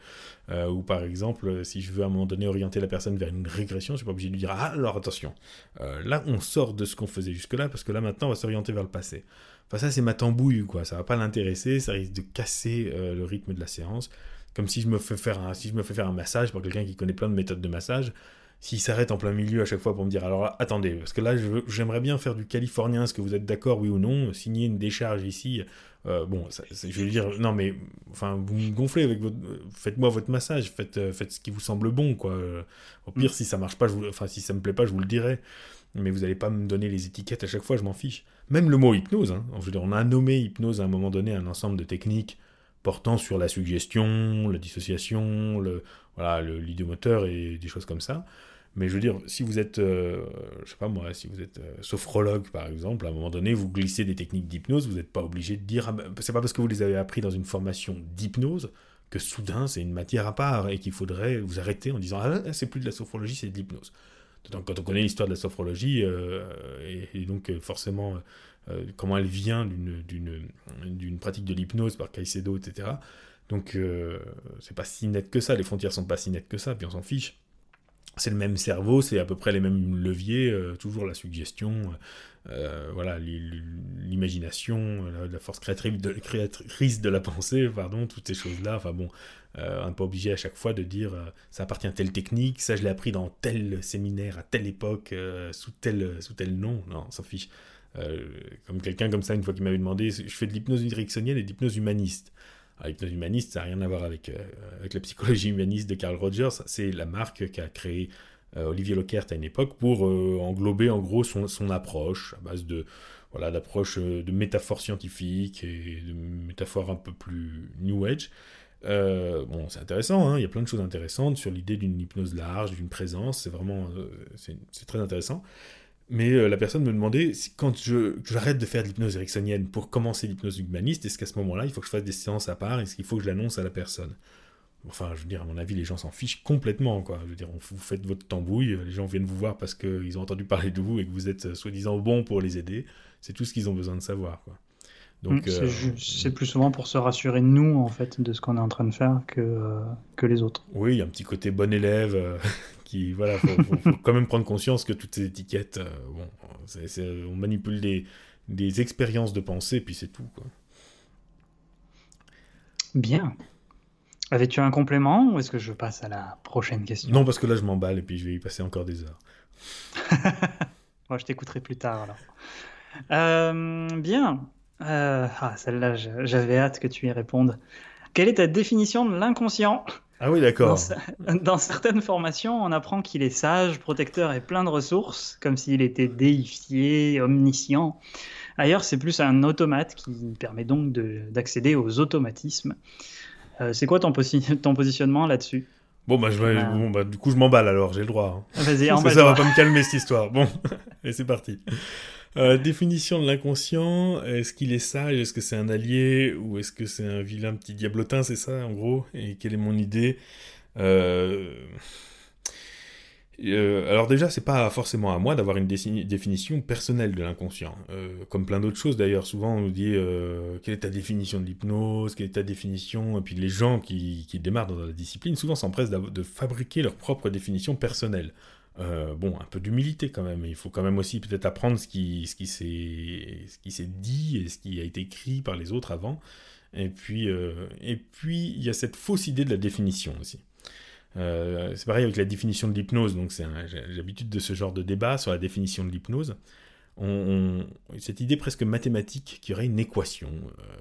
Speaker 1: ou par exemple, si je veux à un moment donné orienter la personne vers une régression, je suis pas obligé de lui dire ah alors attention, là on sort de ce qu'on faisait jusque là parce que là maintenant on va s'orienter vers le passé. Enfin ça c'est ma tambouille quoi, ça va pas l'intéresser, ça risque de casser le rythme de la séance. Comme si je me fais faire un, si je me fais faire un massage pour quelqu'un qui connaît plein de méthodes de massage, s'il s'arrête en plein milieu à chaque fois pour me dire alors attendez, parce que là j'aimerais bien faire du californien, est-ce que vous êtes d'accord oui ou non, signer une décharge ici, euh, bon, je vais dire non mais enfin vous me gonflez avec votre, faites-moi votre massage, faites, euh, faites ce qui vous semble bon quoi. Au pire mm. si ça marche pas, je vous, enfin si ça me plaît pas, je vous le dirai. Mais vous n'allez pas me donner les étiquettes à chaque fois, je m'en fiche. Même le mot hypnose, hein. je veux dire, on a nommé hypnose à un moment donné un ensemble de techniques portant sur la suggestion, la dissociation, le, voilà, l'idiomoteur et des choses comme ça. Mais je veux dire, si vous êtes, euh, je sais pas moi, si vous êtes euh, sophrologue par exemple, à un moment donné, vous glissez des techniques d'hypnose, vous n'êtes pas obligé de dire, ah ben, c'est pas parce que vous les avez appris dans une formation d'hypnose que soudain c'est une matière à part et qu'il faudrait vous arrêter en disant, ah c'est plus de la sophrologie, c'est de l'hypnose. Quand on connaît l'histoire de la sophrologie, euh, et, donc forcément euh, comment elle vient d'une pratique de l'hypnose par Caicedo, etc. Donc euh, c'est pas si net que ça, les frontières sont pas si nettes que ça, puis on s'en fiche. c'est le même cerveau, c'est à peu près les mêmes leviers, toujours la suggestion, voilà, l'imagination, la, force créatrice de, créatrice de la pensée, pardon, toutes ces choses-là. Enfin bon, on n'est pas obligé à chaque fois de dire ça appartient à telle technique, ça je l'ai appris dans tel séminaire, à telle époque, sous, tel, sous tel nom. Non, on s'en fiche. Euh, comme quelqu'un comme ça, une fois qui m'avait demandé, je fais de l'hypnose directionnelle et de l'hypnose humaniste. l'hypnose humaniste, ça n'a rien à voir avec, euh, avec la psychologie humaniste de Carl Rogers. C'est la marque qu'a créée euh, Olivier Lockert à une époque pour englober en gros son, son, approche à base de voilà d'approche de métaphores scientifiques et de métaphores un peu plus new age. bon, c'est intéressant, hein, il y a plein de choses intéressantes sur l'idée d'une hypnose large, d'une présence, c'est vraiment c'est très intéressant. Mais euh, la personne me demandait si, quand je, j'arrête de faire de l'hypnose ericksonienne pour commencer l'hypnose humaniste, est-ce qu'à ce moment-là, il faut que je fasse des séances à part? Est-ce qu'il faut que je l'annonce à la personne? Enfin, je veux dire, à mon avis, les gens s'en fichent complètement, quoi. Je veux dire, vous faites votre tambouille, les gens viennent vous voir parce qu'ils ont entendu parler de vous et que vous êtes euh, soi-disant bon pour les aider. C'est tout ce qu'ils ont besoin de savoir, quoi.
Speaker 2: Donc, euh, c'est, plus souvent pour se rassurer nous, en fait, de ce qu'on est en train de faire que, que les autres.
Speaker 1: Oui, il y a un petit côté bon élève <laughs> qui voilà, faut, quand même prendre conscience que toutes ces étiquettes, euh, bon, on manipule des, des expériences de pensée, puis c'est tout. Quoi.
Speaker 2: Bien. Avais-tu un complément ou est-ce que je passe à la prochaine question?
Speaker 1: Non, parce que là je m'emballe et puis je vais y passer encore des heures. <laughs>
Speaker 2: Moi, je t'écouterai plus tard alors. Euh, bien. Euh, ah, celle-là, j'avais hâte que tu y répondes. Quelle est ta définition de l'inconscient?
Speaker 1: Ah oui, d'accord. <laughs>
Speaker 2: Dans, certaines formations, on apprend qu'il est sage, protecteur et plein de ressources, comme s'il était déifié, omniscient. Ailleurs, c'est plus un automate qui permet donc d'accéder aux automatismes. Euh, c'est quoi ton, <laughs> ton positionnement là-dessus?
Speaker 1: Bon, bah, je vais, ah. bon, bah, du coup, je m'emballe alors, j'ai le droit.
Speaker 2: Hein. Vas-y,
Speaker 1: Ça, ça va pas me calmer cette histoire. Bon, <laughs> et c'est parti. Euh, définition de l'inconscient, est-ce qu'il est sage, est-ce que c'est un allié, ou est-ce que c'est un vilain petit diablotin, c'est ça en gros Et quelle est mon idée euh, euh, alors déjà, c'est pas forcément à moi d'avoir une définition personnelle de l'inconscient. comme plein d'autres choses d'ailleurs, souvent on nous dit quelle est ta définition de l'hypnose, quelle est ta définition, et puis les gens qui, qui démarrent dans la discipline souvent s'empressent de fabriquer leur propre définition personnelle. Euh, bon, un peu d'humilité quand même. Il faut quand même aussi peut-être apprendre ce qui, ce qui s'est dit et ce qui a été écrit par les autres avant. Et puis, euh, et puis il y a cette fausse idée de la définition aussi. Euh, c'est pareil avec la définition de l'hypnose. Donc, j'ai l'habitude de ce genre de débat sur la définition de l'hypnose. Cette idée presque mathématique qui aurait une équation.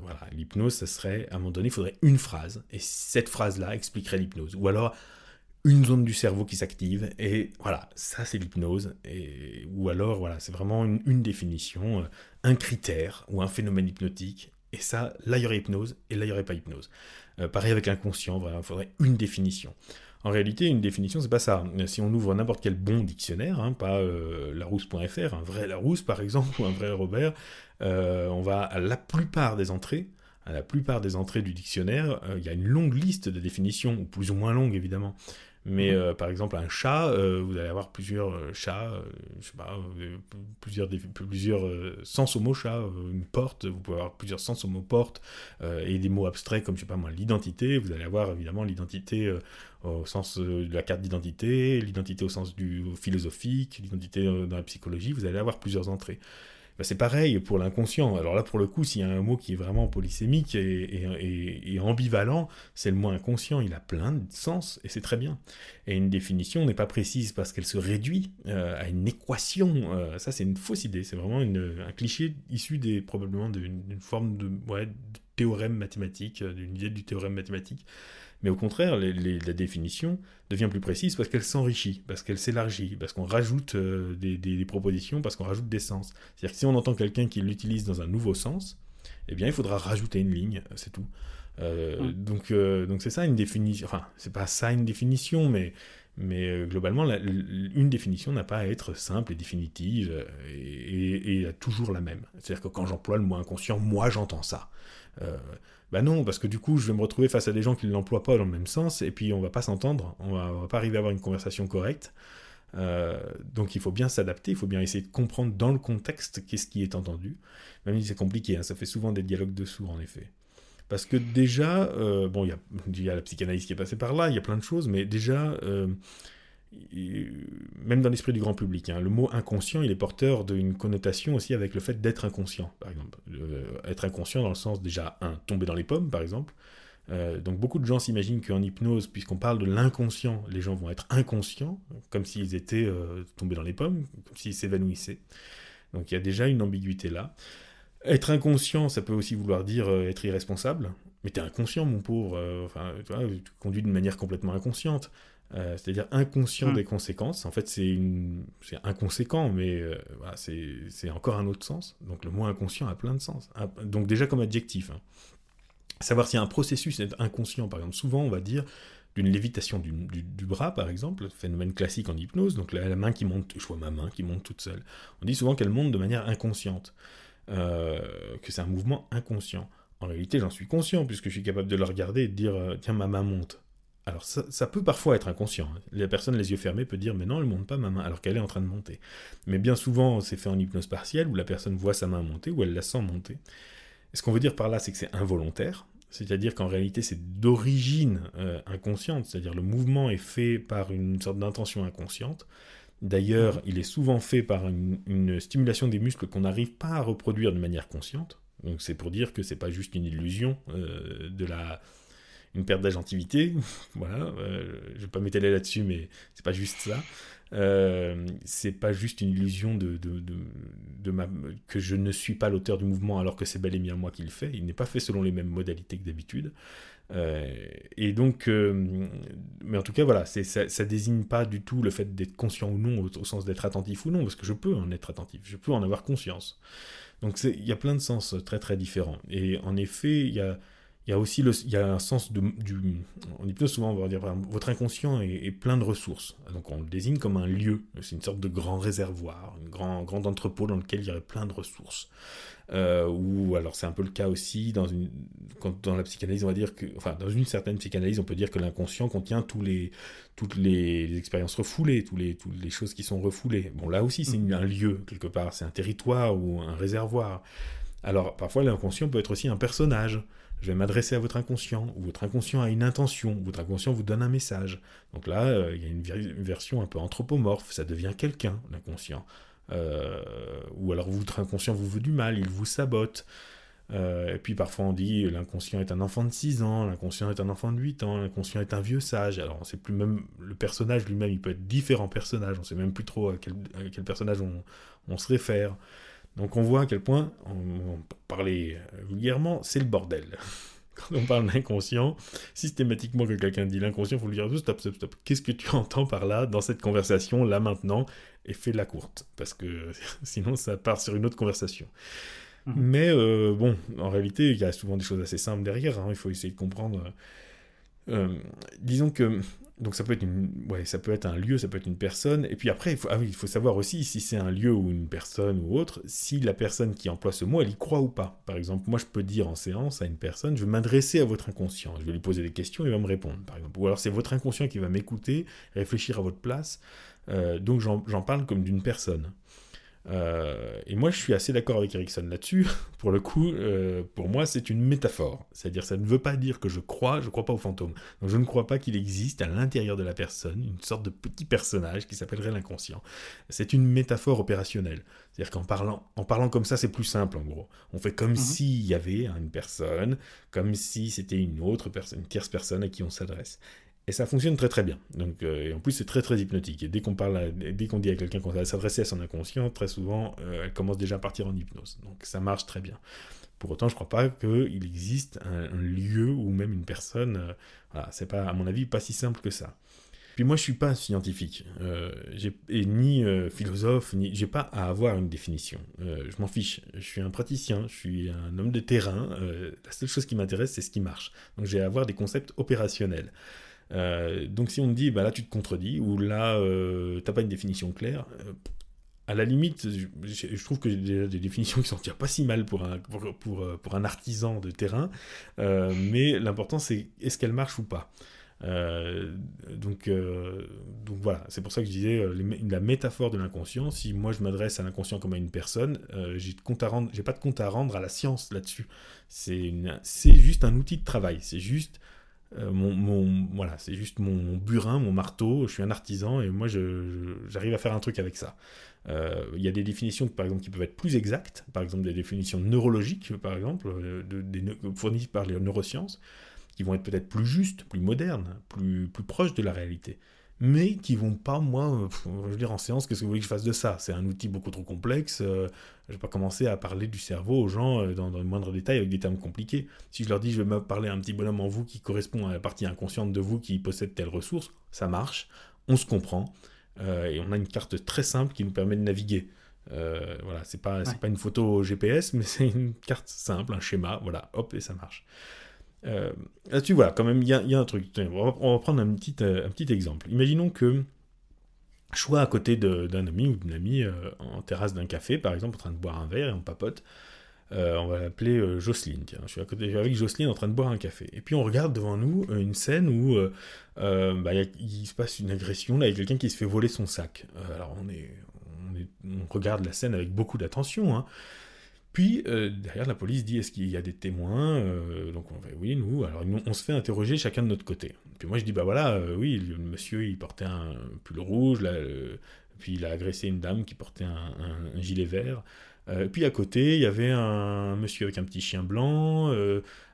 Speaker 1: voilà, l'hypnose, ça serait à un moment donné, il faudrait une phrase, et cette phrase-là expliquerait l'hypnose. Ou alors, une zone du cerveau qui s'active et voilà, ça c'est l'hypnose et ou alors voilà, c'est vraiment une, définition, euh, un critère ou un phénomène hypnotique et ça là il y aurait hypnose et là il y aurait pas hypnose. Euh, pareil avec l'inconscient, il faudrait une définition. En réalité, une définition, c'est pas ça. Si on ouvre n'importe quel bon dictionnaire, hein, pas euh, larousse.fr, un vrai Larousse par exemple, <laughs> ou un vrai Robert, on va à la plupart des entrées, à la plupart des entrées du dictionnaire, il y a une longue liste de définitions, plus ou moins longue évidemment, mais mhm. euh, par exemple, un chat, euh, vous allez avoir plusieurs euh, chats, je sais pas, plusieurs, plusieurs sens au mot chat, une porte, vous pouvez avoir plusieurs sens au mot porte, et des mots abstraits comme, je sais pas moi, l'identité, vous allez avoir évidemment l'identité au sens de la carte d'identité, l'identité au sens du philosophique, l'identité dans la psychologie, vous allez avoir plusieurs entrées. Bah, c'est pareil pour l'inconscient. Alors là, pour le coup, s'il y a un mot qui est vraiment polysémique et, ambivalent, c'est le mot inconscient. Il a plein de sens et c'est très bien. Et une définition n'est pas précise parce qu'elle se réduit euh, à une équation. Euh, ça, c'est une fausse idée. C'est vraiment un cliché issu des, probablement d'une forme de, théorème mathématique, euh, d'une idée du théorème mathématique. Mais au contraire, la définition devient plus précise parce qu'elle s'enrichit, parce qu'elle s'élargit, parce qu'on rajoute euh, des, propositions, parce qu'on rajoute des sens. C'est-à-dire que si on entend quelqu'un qui l'utilise dans un nouveau sens, eh bien il faudra rajouter une ligne, c'est tout. Euh, donc euh, donc c'est ça une définition. Enfin, c'est pas ça une définition, mais mais globalement, une définition n'a pas à être simple et définitive et, et toujours la même. C'est-à-dire que quand j'emploie le mot inconscient, moi j'entends ça. Bah non, parce que du coup, je vais me retrouver face à des gens qui ne l'emploient pas dans le même sens, et puis on va pas s'entendre, on va, va pas arriver à avoir une conversation correcte. Euh, donc il faut bien s'adapter, il faut bien essayer de comprendre dans le contexte qu'est-ce qui est entendu. Même si c'est compliqué, hein, ça fait souvent des dialogues de sourds en effet. Parce que déjà, euh, bon, il y, a la psychanalyse qui est passée par là, il y a plein de choses, mais déjà, euh, même dans l'esprit du grand public, hein, le mot inconscient, il est porteur d'une connotation aussi avec le fait d'être inconscient, par exemple. être inconscient dans le sens déjà, un, tomber dans les pommes, par exemple. Euh, donc beaucoup de gens s'imaginent qu'en hypnose, puisqu'on parle de l'inconscient, les gens vont être inconscients, comme s'ils étaient euh, tombés dans les pommes, comme s'ils s'évanouissaient. Donc il y a déjà une ambiguïté là. Être inconscient, ça peut aussi vouloir dire euh, être irresponsable. Mais t'es inconscient, mon pauvre. enfin, tu, vois, tu conduis d'une manière complètement inconsciente. C'est-à-dire inconscient hmm. des conséquences. En fait, c'est inconséquent, mais c'est encore un autre sens. Donc le mot inconscient a plein de sens. Donc déjà comme adjectif. Hein savoir s'il y a un processus inconscient, par exemple. Souvent, on va dire d'une lévitation du, bras, par exemple, phénomène classique en hypnose, donc la, main qui monte, je vois ma main qui monte toute seule. On dit souvent qu'elle monte de manière inconsciente, euh, que c'est un mouvement inconscient. En réalité, j'en suis conscient, puisque je suis capable de le regarder et de dire, euh, tiens, ma main monte. Alors ça, peut parfois être inconscient. Hein. La personne, les yeux fermés, peut dire, mais non, elle monte pas ma main, alors qu'elle est en train de monter. Mais bien souvent, c'est fait en hypnose partielle, où la personne voit sa main monter, ou elle la sent monter. Et ce qu'on veut dire par là, c'est que c'est involontaire, c'est-à-dire qu'en réalité, c'est d'origine euh, inconsciente, c'est-à-dire le mouvement est fait par une sorte d'intention inconsciente. D'ailleurs, il est souvent fait par une, stimulation des muscles qu'on n'arrive pas à reproduire de manière consciente. Donc c'est pour dire que c'est pas juste une illusion euh, de la une perte d'agentivité. <laughs> voilà, euh, je vais pas m'étaler là-dessus, mais c'est pas juste ça. Euh, c'est pas juste une illusion de, de, ma, que je ne suis pas l'auteur du mouvement alors que c'est bel et bien moi qui le fais. Il n'est pas fait selon les mêmes modalités que d'habitude. Euh, et donc, euh, mais en tout cas, voilà, ça, ça désigne pas du tout le fait d'être conscient ou non, au, sens d'être attentif ou non, parce que je peux en être attentif, je peux en avoir conscience. Donc il y a plein de sens très très différents. Et en effet, il y a il y a aussi le, il y a un sens de, du. En hypnose, souvent, on va dire, votre inconscient est, plein de ressources. Donc, on le désigne comme un lieu. C'est une sorte de grand réservoir, un grand, grand entrepôt dans lequel il y aurait plein de ressources. Euh, ou alors, c'est un peu le cas aussi dans, une, quand, dans la psychanalyse, on va dire que. Enfin, dans une certaine psychanalyse, on peut dire que l'inconscient contient tous les, toutes les, expériences refoulées, tous les, toutes les choses qui sont refoulées. Bon, là aussi, c'est mm. un lieu, quelque part. C'est un territoire ou un réservoir. Alors, parfois, l'inconscient peut être aussi un personnage je vais m'adresser à votre inconscient, ou votre inconscient a une intention, votre inconscient vous donne un message. Donc là, euh, il y a une, version un peu anthropomorphe, ça devient quelqu'un, l'inconscient. Euh, ou alors votre inconscient vous veut du mal, il vous sabote. Euh, et puis parfois on dit l'inconscient est un enfant de 6 ans, l'inconscient est un enfant de 8 ans, l'inconscient est un vieux sage. Alors on sait plus même, le personnage lui-même, il peut être différents personnages, on sait même plus trop à quel, personnage on se réfère. Donc on voit à quel point, on, pour parler euh, vulgairement, c'est le bordel. <laughs> Quand on parle d'inconscient, systématiquement que quelqu'un dit l'inconscient, il faut lui dire stop, stop, stop. Qu'est-ce que tu <laughs> entends par là, dans cette conversation, là maintenant, et fais la courte, parce que <laughs> sinon ça part sur une autre conversation. Mhm. Mais euh, bon, en réalité, il y a souvent des choses assez simples derrière, hein. il faut essayer de comprendre. Euh, disons que donc ça peut être une, ouais, ça peut être un lieu, ça peut être une personne. Et puis après, il faut, ah il faut savoir aussi si c'est un lieu ou une personne ou autre, si la personne qui emploie ce mot, elle y croit ou pas. Par exemple, moi, je peux dire en séance à une personne, je vais m'adresser à votre inconscient. Je vais lui poser des questions, il va me répondre, par exemple. Ou alors c'est votre inconscient qui va m'écouter, réfléchir à votre place. Euh, donc j'en parle comme d'une personne. Euh, et moi, je suis assez d'accord avec Erickson là-dessus. <laughs> Pour le coup, euh, pour moi, c'est une métaphore. C'est-à-dire, ça ne veut pas dire que je crois, je ne crois pas aux fantômes. Donc, je ne crois pas qu'il existe à l'intérieur de la personne une sorte de petit personnage qui s'appellerait l'inconscient. C'est une métaphore opérationnelle. C'est-à-dire qu'en parlant, en parlant comme ça, c'est plus simple, en gros. On fait comme mhm. s'il y avait une personne, comme si c'était une autre personne, une tierce personne à qui on s'adresse. Et ça fonctionne très très bien. Donc, euh, et en plus, c'est très très hypnotique. Et dès qu'on parle, dès qu'on dit à quelqu'un qu'on va s'adresser à son inconscient, très souvent, euh, elle commence déjà à partir en hypnose. Donc, ça marche très bien. Pour autant, je ne crois pas qu'il existe un, lieu ou même une personne. Euh, voilà, c'est pas, à mon avis, pas si simple que ça. Puis moi, je suis pas scientifique, et ni philosophe, ni j'ai pas à avoir une définition. je m'en fiche. Je suis un praticien, je suis un homme de terrain. la seule chose qui m'intéresse, c'est ce qui marche. Donc, j'ai à avoir des concepts opérationnels. Euh, donc si on te dit, bah là tu te contredis, ou là euh, t'as pas une définition claire, euh, à la limite, je, trouve que j'ai des définitions qui sont pas si mal pour un, un artisan de terrain, mais l'important c'est est-ce qu'elle marche ou pas. donc, donc voilà, c'est pour ça que je disais la métaphore de l'inconscient. Si moi je m'adresse à l'inconscient comme à une personne, j'ai pas de compte à rendre à la science là-dessus. C'est juste un outil de travail. C'est juste Euh, mon, voilà, c'est juste mon, burin, mon marteau, je suis un artisan et moi j'arrive à faire un truc avec ça. Euh, il y a des définitions par exemple qui peuvent être plus exactes, par exemple des définitions neurologiques par exemple, fournies par les neurosciences, qui vont être peut-être plus justes, plus modernes, plus, plus proches de la réalité mais qui vont pas, moi, je veux dire, en séance, qu'est-ce que vous voulez que je fasse de ça? C'est un outil beaucoup trop complexe. Euh, je vais pas commencer à parler du cerveau aux gens euh, dans, le moindre détail avec des termes compliqués. Si je leur dis, je vais me parler à un petit bonhomme en vous qui correspond à la partie inconsciente de vous qui possède telle ressource, ça marche, on se comprend, euh, et on a une carte très simple qui nous permet de naviguer. voilà, c'est pas, pas une photo GPS, mais <laughs> c'est une carte simple, un schéma, voilà, hop, et ça marche. Euh, là-dessus, voilà, quand même, il y, a, un truc. On va, prendre un petit, euh, un petit exemple. Imaginons que je sois à côté d'un ami ou d'une amie euh, en terrasse d'un café, par exemple, en train de boire un verre et on papote. on va l'appeler Jocelyne. Tiens, je suis à côté avec Jocelyne en train de boire un café. Et puis on regarde devant nous une scène où bah, il se passe une agression. Là, quelqu'un qui se fait voler son sac. alors on, est, on, regarde la scène avec beaucoup d'attention. Hein. Puis, euh, derrière, la police dit est-ce qu'il y a des témoins euh, Donc, on fait oui, nous. Alors, on se fait interroger chacun de notre côté. Puis moi, je dis bah voilà, euh, oui, le monsieur, il portait un pull rouge, puis il a agressé une dame qui portait un, gilet vert. puis à côté, il y avait un monsieur avec un petit chien blanc.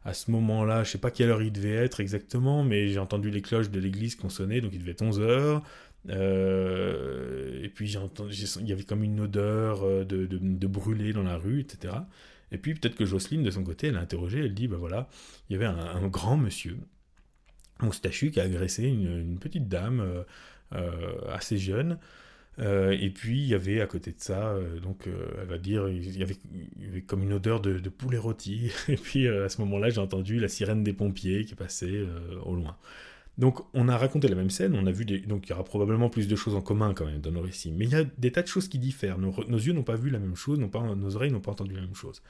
Speaker 1: à ce moment-là, je sais pas quelle heure il devait être exactement, mais j'ai entendu les cloches de l'église qui ont sonné, donc il devait être 11 heures. Euh, et puis il y avait comme une odeur euh, de, de, brûlé dans la rue, etc. Et puis peut-être que Jocelyne, de son côté, elle a interrogé, elle dit, ben voilà, il y avait un, grand monsieur, moustachu, qui a agressé une, petite dame euh, assez jeune. et puis il y avait à côté de ça, donc elle va dire, il y, avait, comme une odeur de, de poulet rôti. <laughs> Et puis à ce moment-là, j'ai entendu la sirène des pompiers qui passait au loin. Donc on a raconté la même scène, on a vu des... donc il y aura probablement plus de choses en commun quand même dans nos récits, mais il y a des tas de choses qui diffèrent. Nos, yeux n'ont pas vu la même chose, pas... nos oreilles n'ont pas entendu la même chose.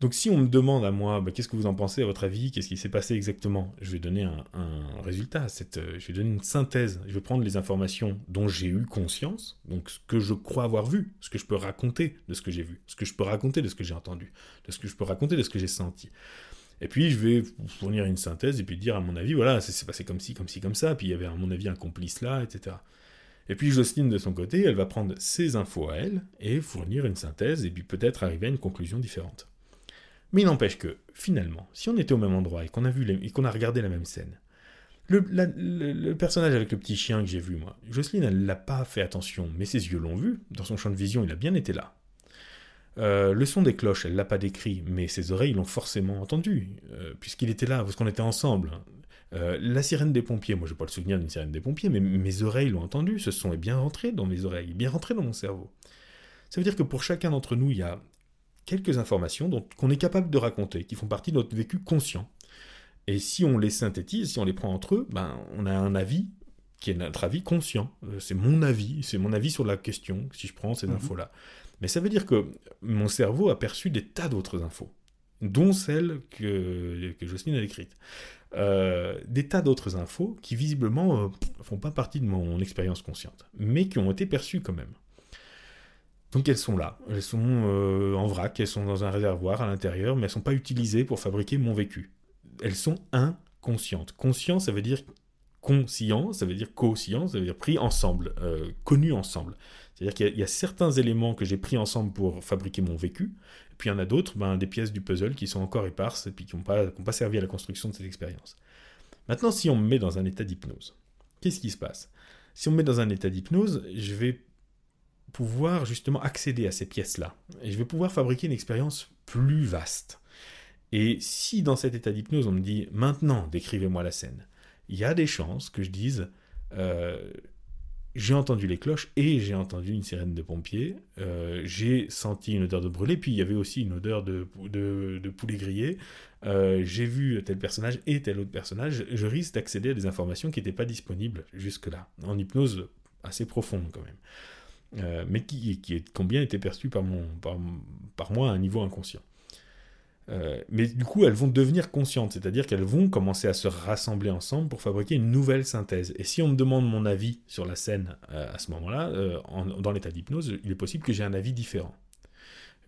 Speaker 1: Donc si on me demande à moi, bah, qu'est-ce que vous en pensez à votre avis, qu'est-ce qui s'est passé exactement, je vais donner un, résultat, cette, euh, je vais donner une synthèse, je vais prendre les informations dont j'ai eu conscience, donc ce que je crois avoir vu, ce que je peux raconter de ce que j'ai vu, ce que je peux raconter de ce que j'ai entendu, de ce que je peux raconter de ce que j'ai senti. Et puis je vais fournir une synthèse et puis dire à mon avis, voilà, ça s'est passé comme ci, comme ci, comme ça, puis il y avait à mon avis un complice là, etc. Et puis Jocelyne de son côté, elle va prendre ses infos à elle et fournir une synthèse et puis peut-être arriver à une conclusion différente. Mais il n'empêche que, finalement, si on était au même endroit et qu'on a, vu et qu'on a regardé la même scène, le, le, personnage avec le petit chien que j'ai vu, moi, Jocelyne, elle l'a pas fait attention, mais ses yeux l'ont vu, dans son champ de vision, il a bien été là. Euh, le son des cloches, elle l'a pas décrit, mais ses oreilles l'ont forcément entendu, euh, puisqu'il était là, parce qu'on était ensemble. Euh, la sirène des pompiers, moi je n'ai pas le souvenir d'une sirène des pompiers, mais mes oreilles l'ont entendu, ce son est bien rentré dans mes oreilles, bien rentré dans mon cerveau. Ça veut dire que pour chacun d'entre nous, il y a quelques informations qu'on est capable de raconter, qui font partie de notre vécu conscient. Et si on les synthétise, si on les prend entre eux, ben, on a un avis qui est notre avis conscient. c'est mon avis, c'est mon avis sur la question, si je prends ces mhm. infos-là. Mais ça veut dire que mon cerveau a perçu des tas d'autres infos, dont celles que, que Jocelyne a décrites. Euh, des tas d'autres infos qui visiblement ne euh, font pas partie de mon expérience consciente, mais qui ont été perçues quand même. Donc elles sont là, elles sont euh, en vrac, elles sont dans un réservoir à l'intérieur, mais elles ne sont pas utilisées pour fabriquer mon vécu. Elles sont inconscientes. Conscient, ça veut dire conscient, ça veut dire co-science, ça veut dire pris ensemble, connu ensemble. C'est-à-dire qu'il y, a certains éléments que j'ai pris ensemble pour fabriquer mon vécu, et puis il y en a d'autres, ben, des pièces du puzzle qui sont encore éparses et puis qui n'ont pas, servi à la construction de cette expérience. Maintenant, si on me met dans un état d'hypnose, qu'est-ce qui se passe? Si on me met dans un état d'hypnose, je vais pouvoir justement accéder à ces pièces-là. Et je vais pouvoir fabriquer une expérience plus vaste. Et si dans cet état d'hypnose, on me dit maintenant, décrivez-moi la scène, il y a des chances que je dise euh, j'ai entendu les cloches et j'ai entendu une sirène de pompiers. Euh, j'ai senti une odeur de brûlé, puis il y avait aussi une odeur de, poulet grillé. Euh, j'ai vu tel personnage et tel autre personnage. Je risque d'accéder à des informations qui n'étaient pas disponibles jusque-là, en hypnose assez profonde quand même, euh, mais qui, qui, qui, ont bien été perçues par moi à un niveau inconscient. Euh, mais du coup, elles vont devenir conscientes, c'est-à-dire qu'elles vont commencer à se rassembler ensemble pour fabriquer une nouvelle synthèse. Et si on me demande mon avis sur la scène euh, à ce moment-là, euh, dans l'état d'hypnose, il est possible que j'ai un avis différent.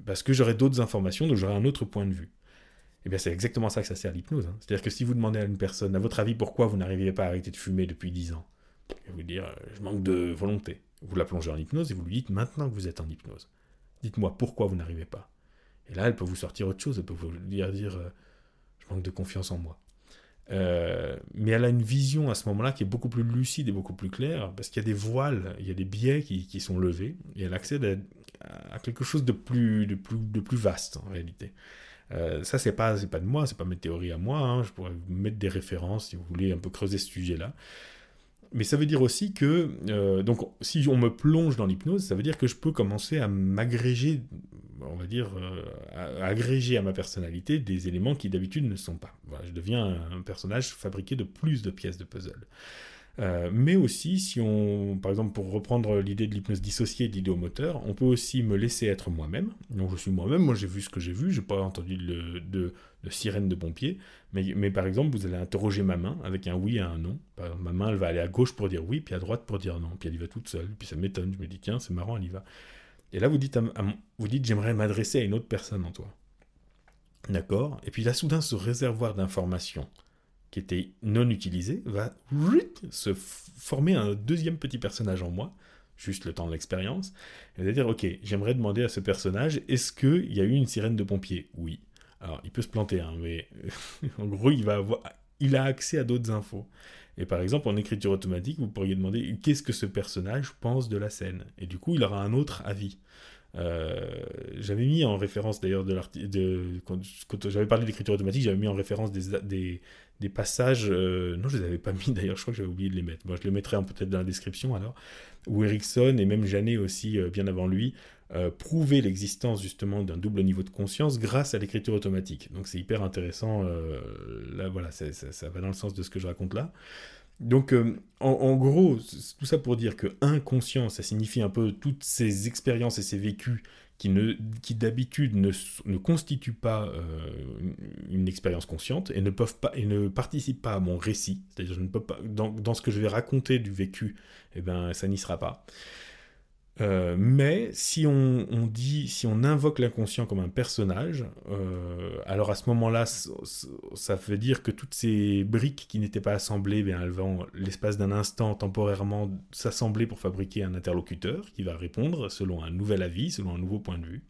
Speaker 1: Parce que j'aurai d'autres informations, donc j'aurai un autre point de vue. Eh bien, c'est exactement ça que ça sert l'hypnose. Hein. C'est-à-dire que si vous demandez à une personne, à votre avis, pourquoi vous n'arriviez pas à arrêter de fumer depuis 10 ans, elle vous dire, je manque de volonté. Vous la plongez en hypnose et vous lui dites, maintenant que vous êtes en hypnose, dites-moi pourquoi vous n'arrivez pas. Et là, elle peut vous sortir autre chose. Elle peut vous dire, dire euh, je manque de confiance en moi. Euh, mais elle a une vision à ce moment-là qui est beaucoup plus lucide et beaucoup plus claire, parce qu'il y a des voiles, il y a des biais qui, sont levés, et elle accède à, quelque chose de plus, de, plus, de plus vaste en réalité. Euh, ça, c'est pas, pas de moi, c'est pas mes théories à moi, hein. je pourrais vous mettre des références si vous voulez un peu creuser ce sujet-là. Mais ça veut dire aussi que, donc, si on me plonge dans l'hypnose, ça veut dire que je peux commencer à m'agréger on va dire, euh, agréger à ma personnalité des éléments qui d'habitude ne sont pas. je deviens un personnage fabriqué de plus de pièces de puzzle. Euh, mais aussi, si on, par exemple, pour reprendre l'idée de l'hypnose dissociée de moteur, on peut aussi me laisser être moi-même. Donc je suis moi-même, moi j'ai vu ce que j'ai vu, j'ai pas entendu de, sirène de pompier, mais, mais, par exemple, vous allez interroger ma main avec un oui et un non. ma main, elle va aller à gauche pour dire oui, puis à droite pour dire non, puis elle y va toute seule, puis ça m'étonne, je me dis tiens, c'est marrant, elle y va. Et là, vous dites, vous dites j'aimerais m'adresser à une autre personne en toi. D'accord Et puis là, soudain, ce réservoir d'informations qui était non utilisé va se former un deuxième petit personnage en moi, juste le temps de l'expérience. Et va dire, ok, j'aimerais demander à ce personnage, est-ce qu'il y a eu une sirène de pompier? Oui. Alors, il peut se planter, hein, mais <laughs> en gros, il va avoir, il a accès à d'autres infos. Et par exemple, en écriture automatique, vous pourriez demander qu'est-ce que ce personnage pense de la scène? Et du coup, il aura un autre avis. Euh, j'avais mis en référence d'ailleurs de l'article, quand, j'avais parlé d'écriture automatique, j'avais mis en référence des, des, passages, euh, non je les avais pas mis <laughs> d'ailleurs, je crois que j'avais oublié de les mettre, bon, je les mettrai peut-être dans la description alors, où Erickson et même Janet aussi, euh, bien avant lui, euh, prouver l'existence justement d'un double niveau de conscience grâce à l'écriture automatique. Donc c'est hyper intéressant. Euh, là, voilà, ça, va dans le sens de ce que je raconte là. Donc, euh, en, gros, tout ça pour dire que inconscient, ça signifie un peu toutes ces expériences et ces vécus qui, ne, qui d'habitude ne, ne, constituent pas une, expérience consciente et ne peuvent pas et ne participent pas à mon récit. C'est-à-dire, je ne peux pas dans, dans, ce que je vais raconter du vécu, eh ben, ça n'y sera pas. Euh, mais si on, dit, si on invoque l'inconscient comme un personnage, euh, alors à ce moment-là, ça veut dire que toutes ces briques qui n'étaient pas assemblées, bien, elles vont, l'espace d'un instant, temporairement, s'assembler pour fabriquer un interlocuteur qui va répondre selon un nouvel avis, selon un nouveau point de vue.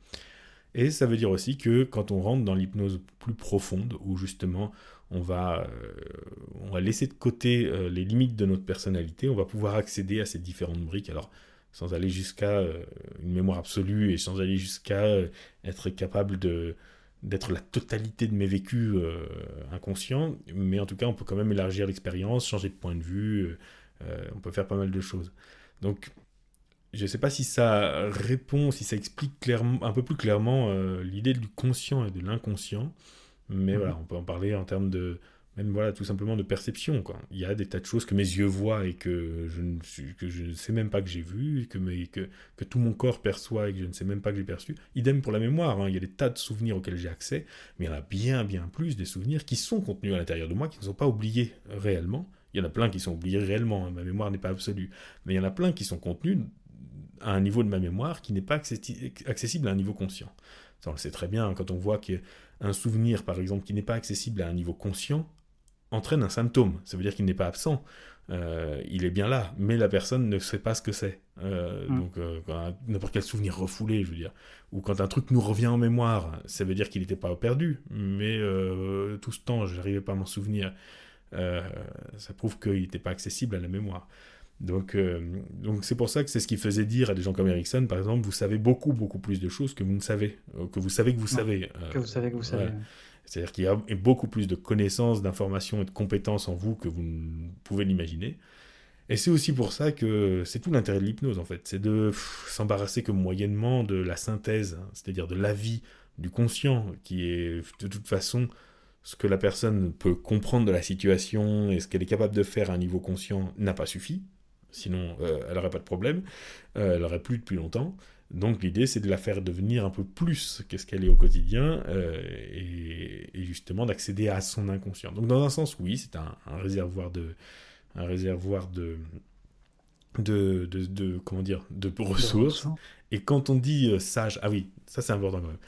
Speaker 1: Et ça veut dire aussi que quand on rentre dans l'hypnose plus profonde, où justement on va, euh, on va laisser de côté les limites de notre personnalité, on va pouvoir accéder à ces différentes briques. Alors, sans aller jusqu'à euh, une mémoire absolue et sans aller jusqu'à euh, être capable de d'être la totalité de mes vécus euh, inconscients, mais en tout cas on peut quand même élargir l'expérience, changer de point de vue, on peut faire pas mal de choses. Donc je ne sais pas si ça répond, si ça explique clairement, un peu plus clairement l'idée du conscient et de l'inconscient, mais mhm. voilà, on peut en parler en termes de, même voilà, tout simplement de perception. Quoi. Il y a des tas de choses que mes yeux voient et que je ne, que je ne sais même pas que j'ai vu, que, que, que, tout mon corps perçoit et que je ne sais même pas que j'ai perçu. Idem pour la mémoire, hein. il y a des tas de souvenirs auxquels j'ai accès, mais il y en a bien, bien plus des souvenirs qui sont contenus à l'intérieur de moi, qui ne sont pas oubliés réellement. Il y en a plein qui sont oubliés réellement, hein. ma mémoire n'est pas absolue, mais il y en a plein qui sont contenus à un niveau de ma mémoire qui n'est pas accessible à un niveau conscient. On le sait très bien, hein. quand on voit qu'un souvenir, par exemple, qui n'est pas accessible à un niveau conscient, entraîne un symptôme. Ça veut dire qu'il n'est pas absent. Euh, il est bien là, mais la personne ne sait pas ce que c'est. Euh, mm. Donc, euh, n'importe quel souvenir refoulé, je veux dire. Ou quand un truc nous revient en mémoire, ça veut dire qu'il n'était pas perdu, mais tout ce temps, je n'arrivais pas à m'en souvenir. ça prouve qu'il n'était pas accessible à la mémoire. Donc, donc c'est pour ça que c'est ce qui faisait dire à des gens comme Erickson, par exemple, vous savez beaucoup, beaucoup plus de choses que vous ne savez, que vous savez que vous savez.
Speaker 2: que vous savez que vous savez.
Speaker 1: C'est-à-dire qu'il y a beaucoup plus de connaissances, d'informations et de compétences en vous que vous ne pouvez l'imaginer. Et c'est aussi pour ça que c'est tout l'intérêt de l'hypnose, en fait. C'est de s'embarrasser que moyennement de la synthèse, hein, c'est-à-dire de l'avis du conscient, qui est de toute façon ce que la personne peut comprendre de la situation et ce qu'elle est capable de faire à un niveau conscient n'a pas suffi. Sinon, euh, elle n'aurait pas de problème. Euh, elle n'aurait plus depuis longtemps. Donc l'idée, c'est de la faire devenir un peu plus qu'est-ce qu'elle est au quotidien euh, et, justement d'accéder à son inconscient. Donc dans un sens, oui, c'est un, réservoir de un réservoir de de, de, comment dire de ressources. Et quand on dit euh, sage, ah oui, ça c'est important quand même.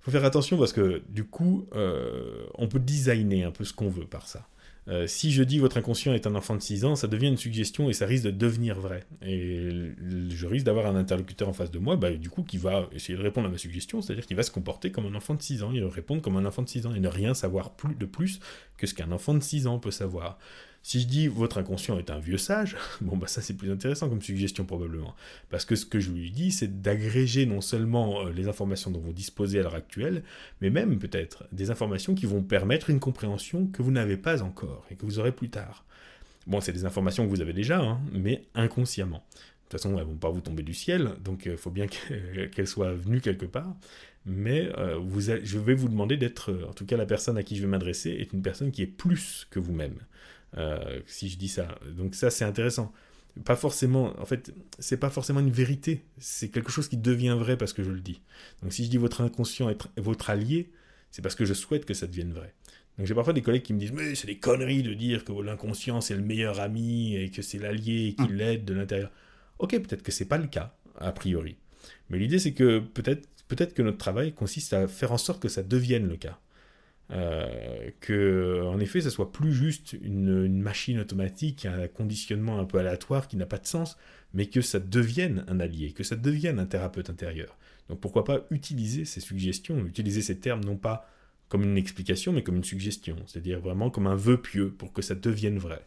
Speaker 1: faut faire attention parce que du coup, euh, on peut designer un peu ce qu'on veut par ça. Euh, si je dis votre inconscient est un enfant de 6 ans, ça devient une suggestion et ça risque de devenir vrai. Et je risque d'avoir un interlocuteur en face de moi, bah, du coup, qui va essayer de répondre à ma suggestion, c'est-à-dire qu'il va se comporter comme un enfant de 6 ans, il va répondre comme un enfant de 6 ans et ne rien savoir de plus que ce qu'un enfant de 6 ans peut savoir. Si je dis votre inconscient est un vieux sage, <laughs> bon bah ça c'est plus intéressant comme suggestion probablement. Parce que ce que je lui dis, c'est d'agréger non seulement euh, les informations dont vous disposez à l'heure actuelle, mais même peut-être des informations qui vont permettre une compréhension que vous n'avez pas encore et que vous aurez plus tard. Bon, c'est des informations que vous avez déjà, hein, mais inconsciemment. De toute façon, elles vont pas vous tomber du ciel, donc il euh, faut bien <laughs> qu'elles soient venues quelque part. Mais euh, je vais vous demander d'être, en tout cas la personne à qui je vais m'adresser, est une personne qui est plus que vous-même. Euh, si je dis ça. Donc ça, c'est intéressant. Pas forcément, en fait, c'est pas forcément une vérité. C'est quelque chose qui devient vrai parce que je le dis. Donc si je dis votre inconscient est votre allié, c'est parce que je souhaite que ça devienne vrai. Donc j'ai parfois des collègues qui me disent mais c'est des conneries de dire que l'inconscient c'est le meilleur ami et que c'est l'allié et qu'il mmh. l'aide de l'intérieur. Ok, peut-être que c'est pas le cas a priori. Mais l'idée c'est que peut-être peut-être que notre travail consiste à faire en sorte que ça devienne le cas. Euh, que en effet ça soit plus juste une, machine automatique, un conditionnement un peu aléatoire qui n'a pas de sens, mais que ça devienne un allié, que ça devienne un thérapeute intérieur. Donc pourquoi pas utiliser ces suggestions, utiliser ces termes non pas comme une explication, mais comme une suggestion, c'est-à-dire vraiment comme un vœu pieux pour que ça devienne vrai.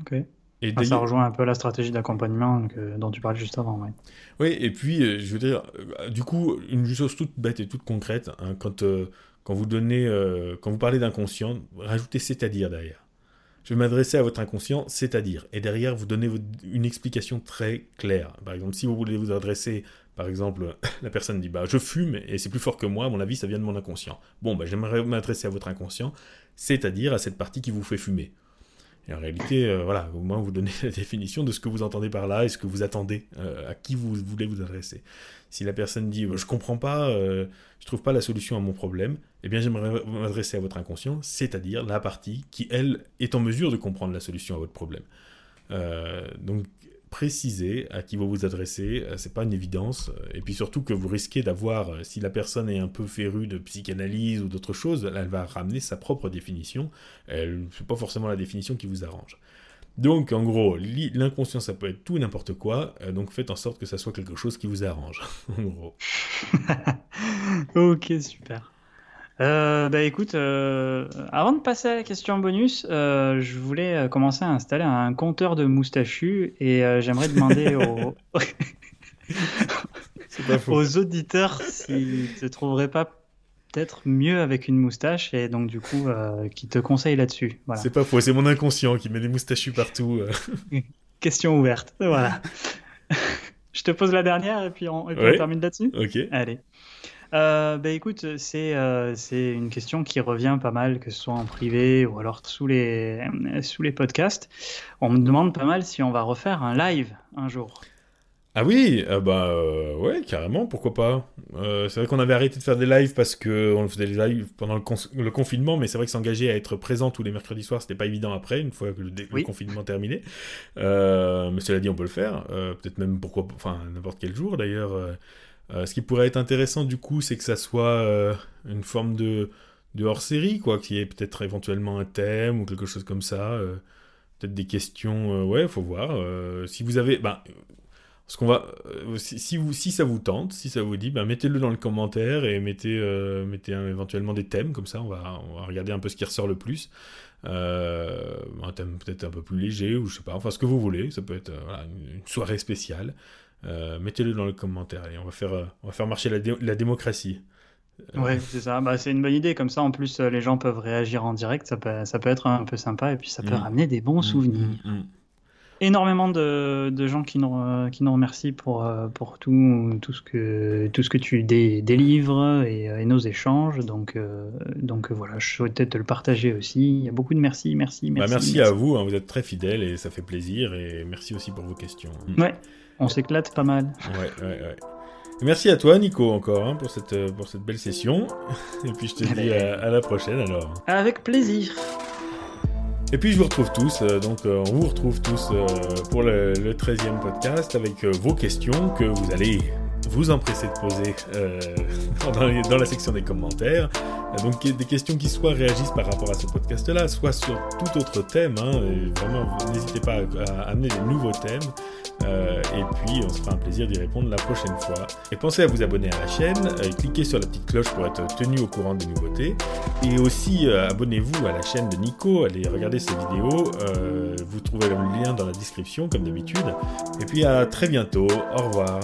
Speaker 2: Ok. Et ça rejoint un peu la stratégie d'accompagnement dont tu parlais juste avant.
Speaker 1: Oui, et puis, euh, je veux dire, euh, du coup, une chose toute bête et toute concrète, hein, quand quand vous donnez, euh, quand vous parlez d'inconscient, rajoutez c'est-à-dire derrière. Je vais m'adresser à votre inconscient, c'est-à-dire. Et derrière, vous donnez une explication très claire. Par exemple, si vous voulez vous adresser, par exemple, <laughs> la personne dit bah, Je fume et c'est plus fort que moi, à mon avis, ça vient de mon inconscient. Bon, bah, j'aimerais m'adresser à votre inconscient, c'est-à-dire à cette partie qui vous fait fumer. Et en réalité, euh, voilà, au moins vous donnez <laughs> la définition de ce que vous entendez par là et ce que vous attendez, euh, à qui vous voulez vous adresser. Si la personne dit je comprends pas, euh, je trouve pas la solution à mon problème, eh bien j'aimerais m'adresser à votre inconscient, c'est-à-dire la partie qui elle est en mesure de comprendre la solution à votre problème. donc préciser à qui vous vous adressez, euh, c'est pas une évidence. Et puis surtout que vous risquez d'avoir, euh, si la personne est un peu férue de psychanalyse ou d'autres choses, elle va ramener sa propre définition. Elle n'est pas forcément la définition qui vous arrange. Donc en gros, l'inconscient ça peut être tout n'importe quoi, euh, donc faites en sorte que ça soit quelque chose qui vous arrange. <laughs> en gros. <laughs>
Speaker 2: ok, super. Euh, bah écoute, euh, avant de passer à la question bonus, euh, je voulais commencer à installer un compteur de moustachus et j'aimerais demander <laughs> aux... aux auditeurs s'ils te trouveraient pas peut-être mieux avec une moustache et donc du coup qui te conseillent là-dessus.
Speaker 1: Voilà. C'est pas faux, c'est mon inconscient qui met des moustachus partout. <laughs>
Speaker 2: question ouverte, voilà. <laughs> je te pose la dernière et puis on, et puis on termine là-dessus.
Speaker 1: Ok.
Speaker 2: Allez euh, bah, écoute, c'est euh, c'est une question qui revient pas mal, que ce soit en privé ou alors sous les, sous les podcasts. On me demande pas mal si on va refaire un live un jour.
Speaker 1: Ah oui, euh, bah euh, ouais, carrément, pourquoi pas. c'est vrai qu'on avait arrêté de faire des lives parce que on faisait des lives pendant le, confinement, mais c'est vrai que s'engager à être présent tous les mercredis soirs, c'était pas évident après, une fois que le, confinement terminé. mais cela dit, on peut le faire, peut-être même pourquoi, enfin n'importe quel jour d'ailleurs. Euh, ce qui pourrait être intéressant du coup, c'est que ça soit euh, une forme de, de hors-série, quoi, qui est peut-être éventuellement un thème ou quelque chose comme ça. Euh, peut-être des questions, ouais, faut voir. si vous avez, ben, ce qu'on va, si, vous, si ça vous tente, si ça vous dit, ben, mettez-le dans le commentaire et mettez, mettez éventuellement des thèmes comme ça. On va, on va regarder un peu ce qui ressort le plus. un thème peut-être un peu plus léger ou je sais pas, enfin ce que vous voulez. Ça peut être une soirée spéciale. Euh, mettez-le dans le commentaire. et on va faire, euh, on va faire marcher la, la démocratie.
Speaker 2: Euh, ouais, c'est ça. Bah, c'est une bonne idée. Comme ça, en plus, les gens peuvent réagir en direct. Ça peut, ça peut être un peu sympa et puis ça peut mm. ramener des bons mm, souvenirs. Mm, Énormément de, de, gens qui nous, qui nous remercient pour, pour tout, tout, ce que, tout ce que tu délivres et, nos échanges. Donc, donc voilà, je souhaitais te le partager aussi. Il y a beaucoup de merci, merci,
Speaker 1: merci.
Speaker 2: Bah,
Speaker 1: merci, à vous. Hein. vous êtes très fidèles et ça fait plaisir. Et merci aussi pour vos questions.
Speaker 2: Ouais. On s'éclate pas mal.
Speaker 1: Ouais, ouais, ouais. Merci à toi, Nico, encore, hein, pour, cette, pour cette belle session. Et puis je te dis à, la prochaine alors.
Speaker 2: Avec plaisir.
Speaker 1: Et puis je vous retrouve tous, euh, donc euh, on vous retrouve tous euh, pour le, le 13e podcast avec vos questions que vous allez vous empresser de poser euh, dans, la section des commentaires. Donc des questions qui soit réagissent par rapport à ce podcast-là, soit sur tout autre thème. Hein, vraiment, n'hésitez pas à, amener des nouveaux thèmes. Euh, et puis, on se fera un plaisir d'y répondre la prochaine fois. Et pensez à vous abonner à la chaîne, euh, cliquez sur la petite cloche pour être tenu au courant des nouveautés. Et aussi, abonnez-vous à la chaîne de Nico, allez regarder ses vidéos. vous trouverez le lien dans la description, comme d'habitude. Et puis, à très bientôt. Au revoir.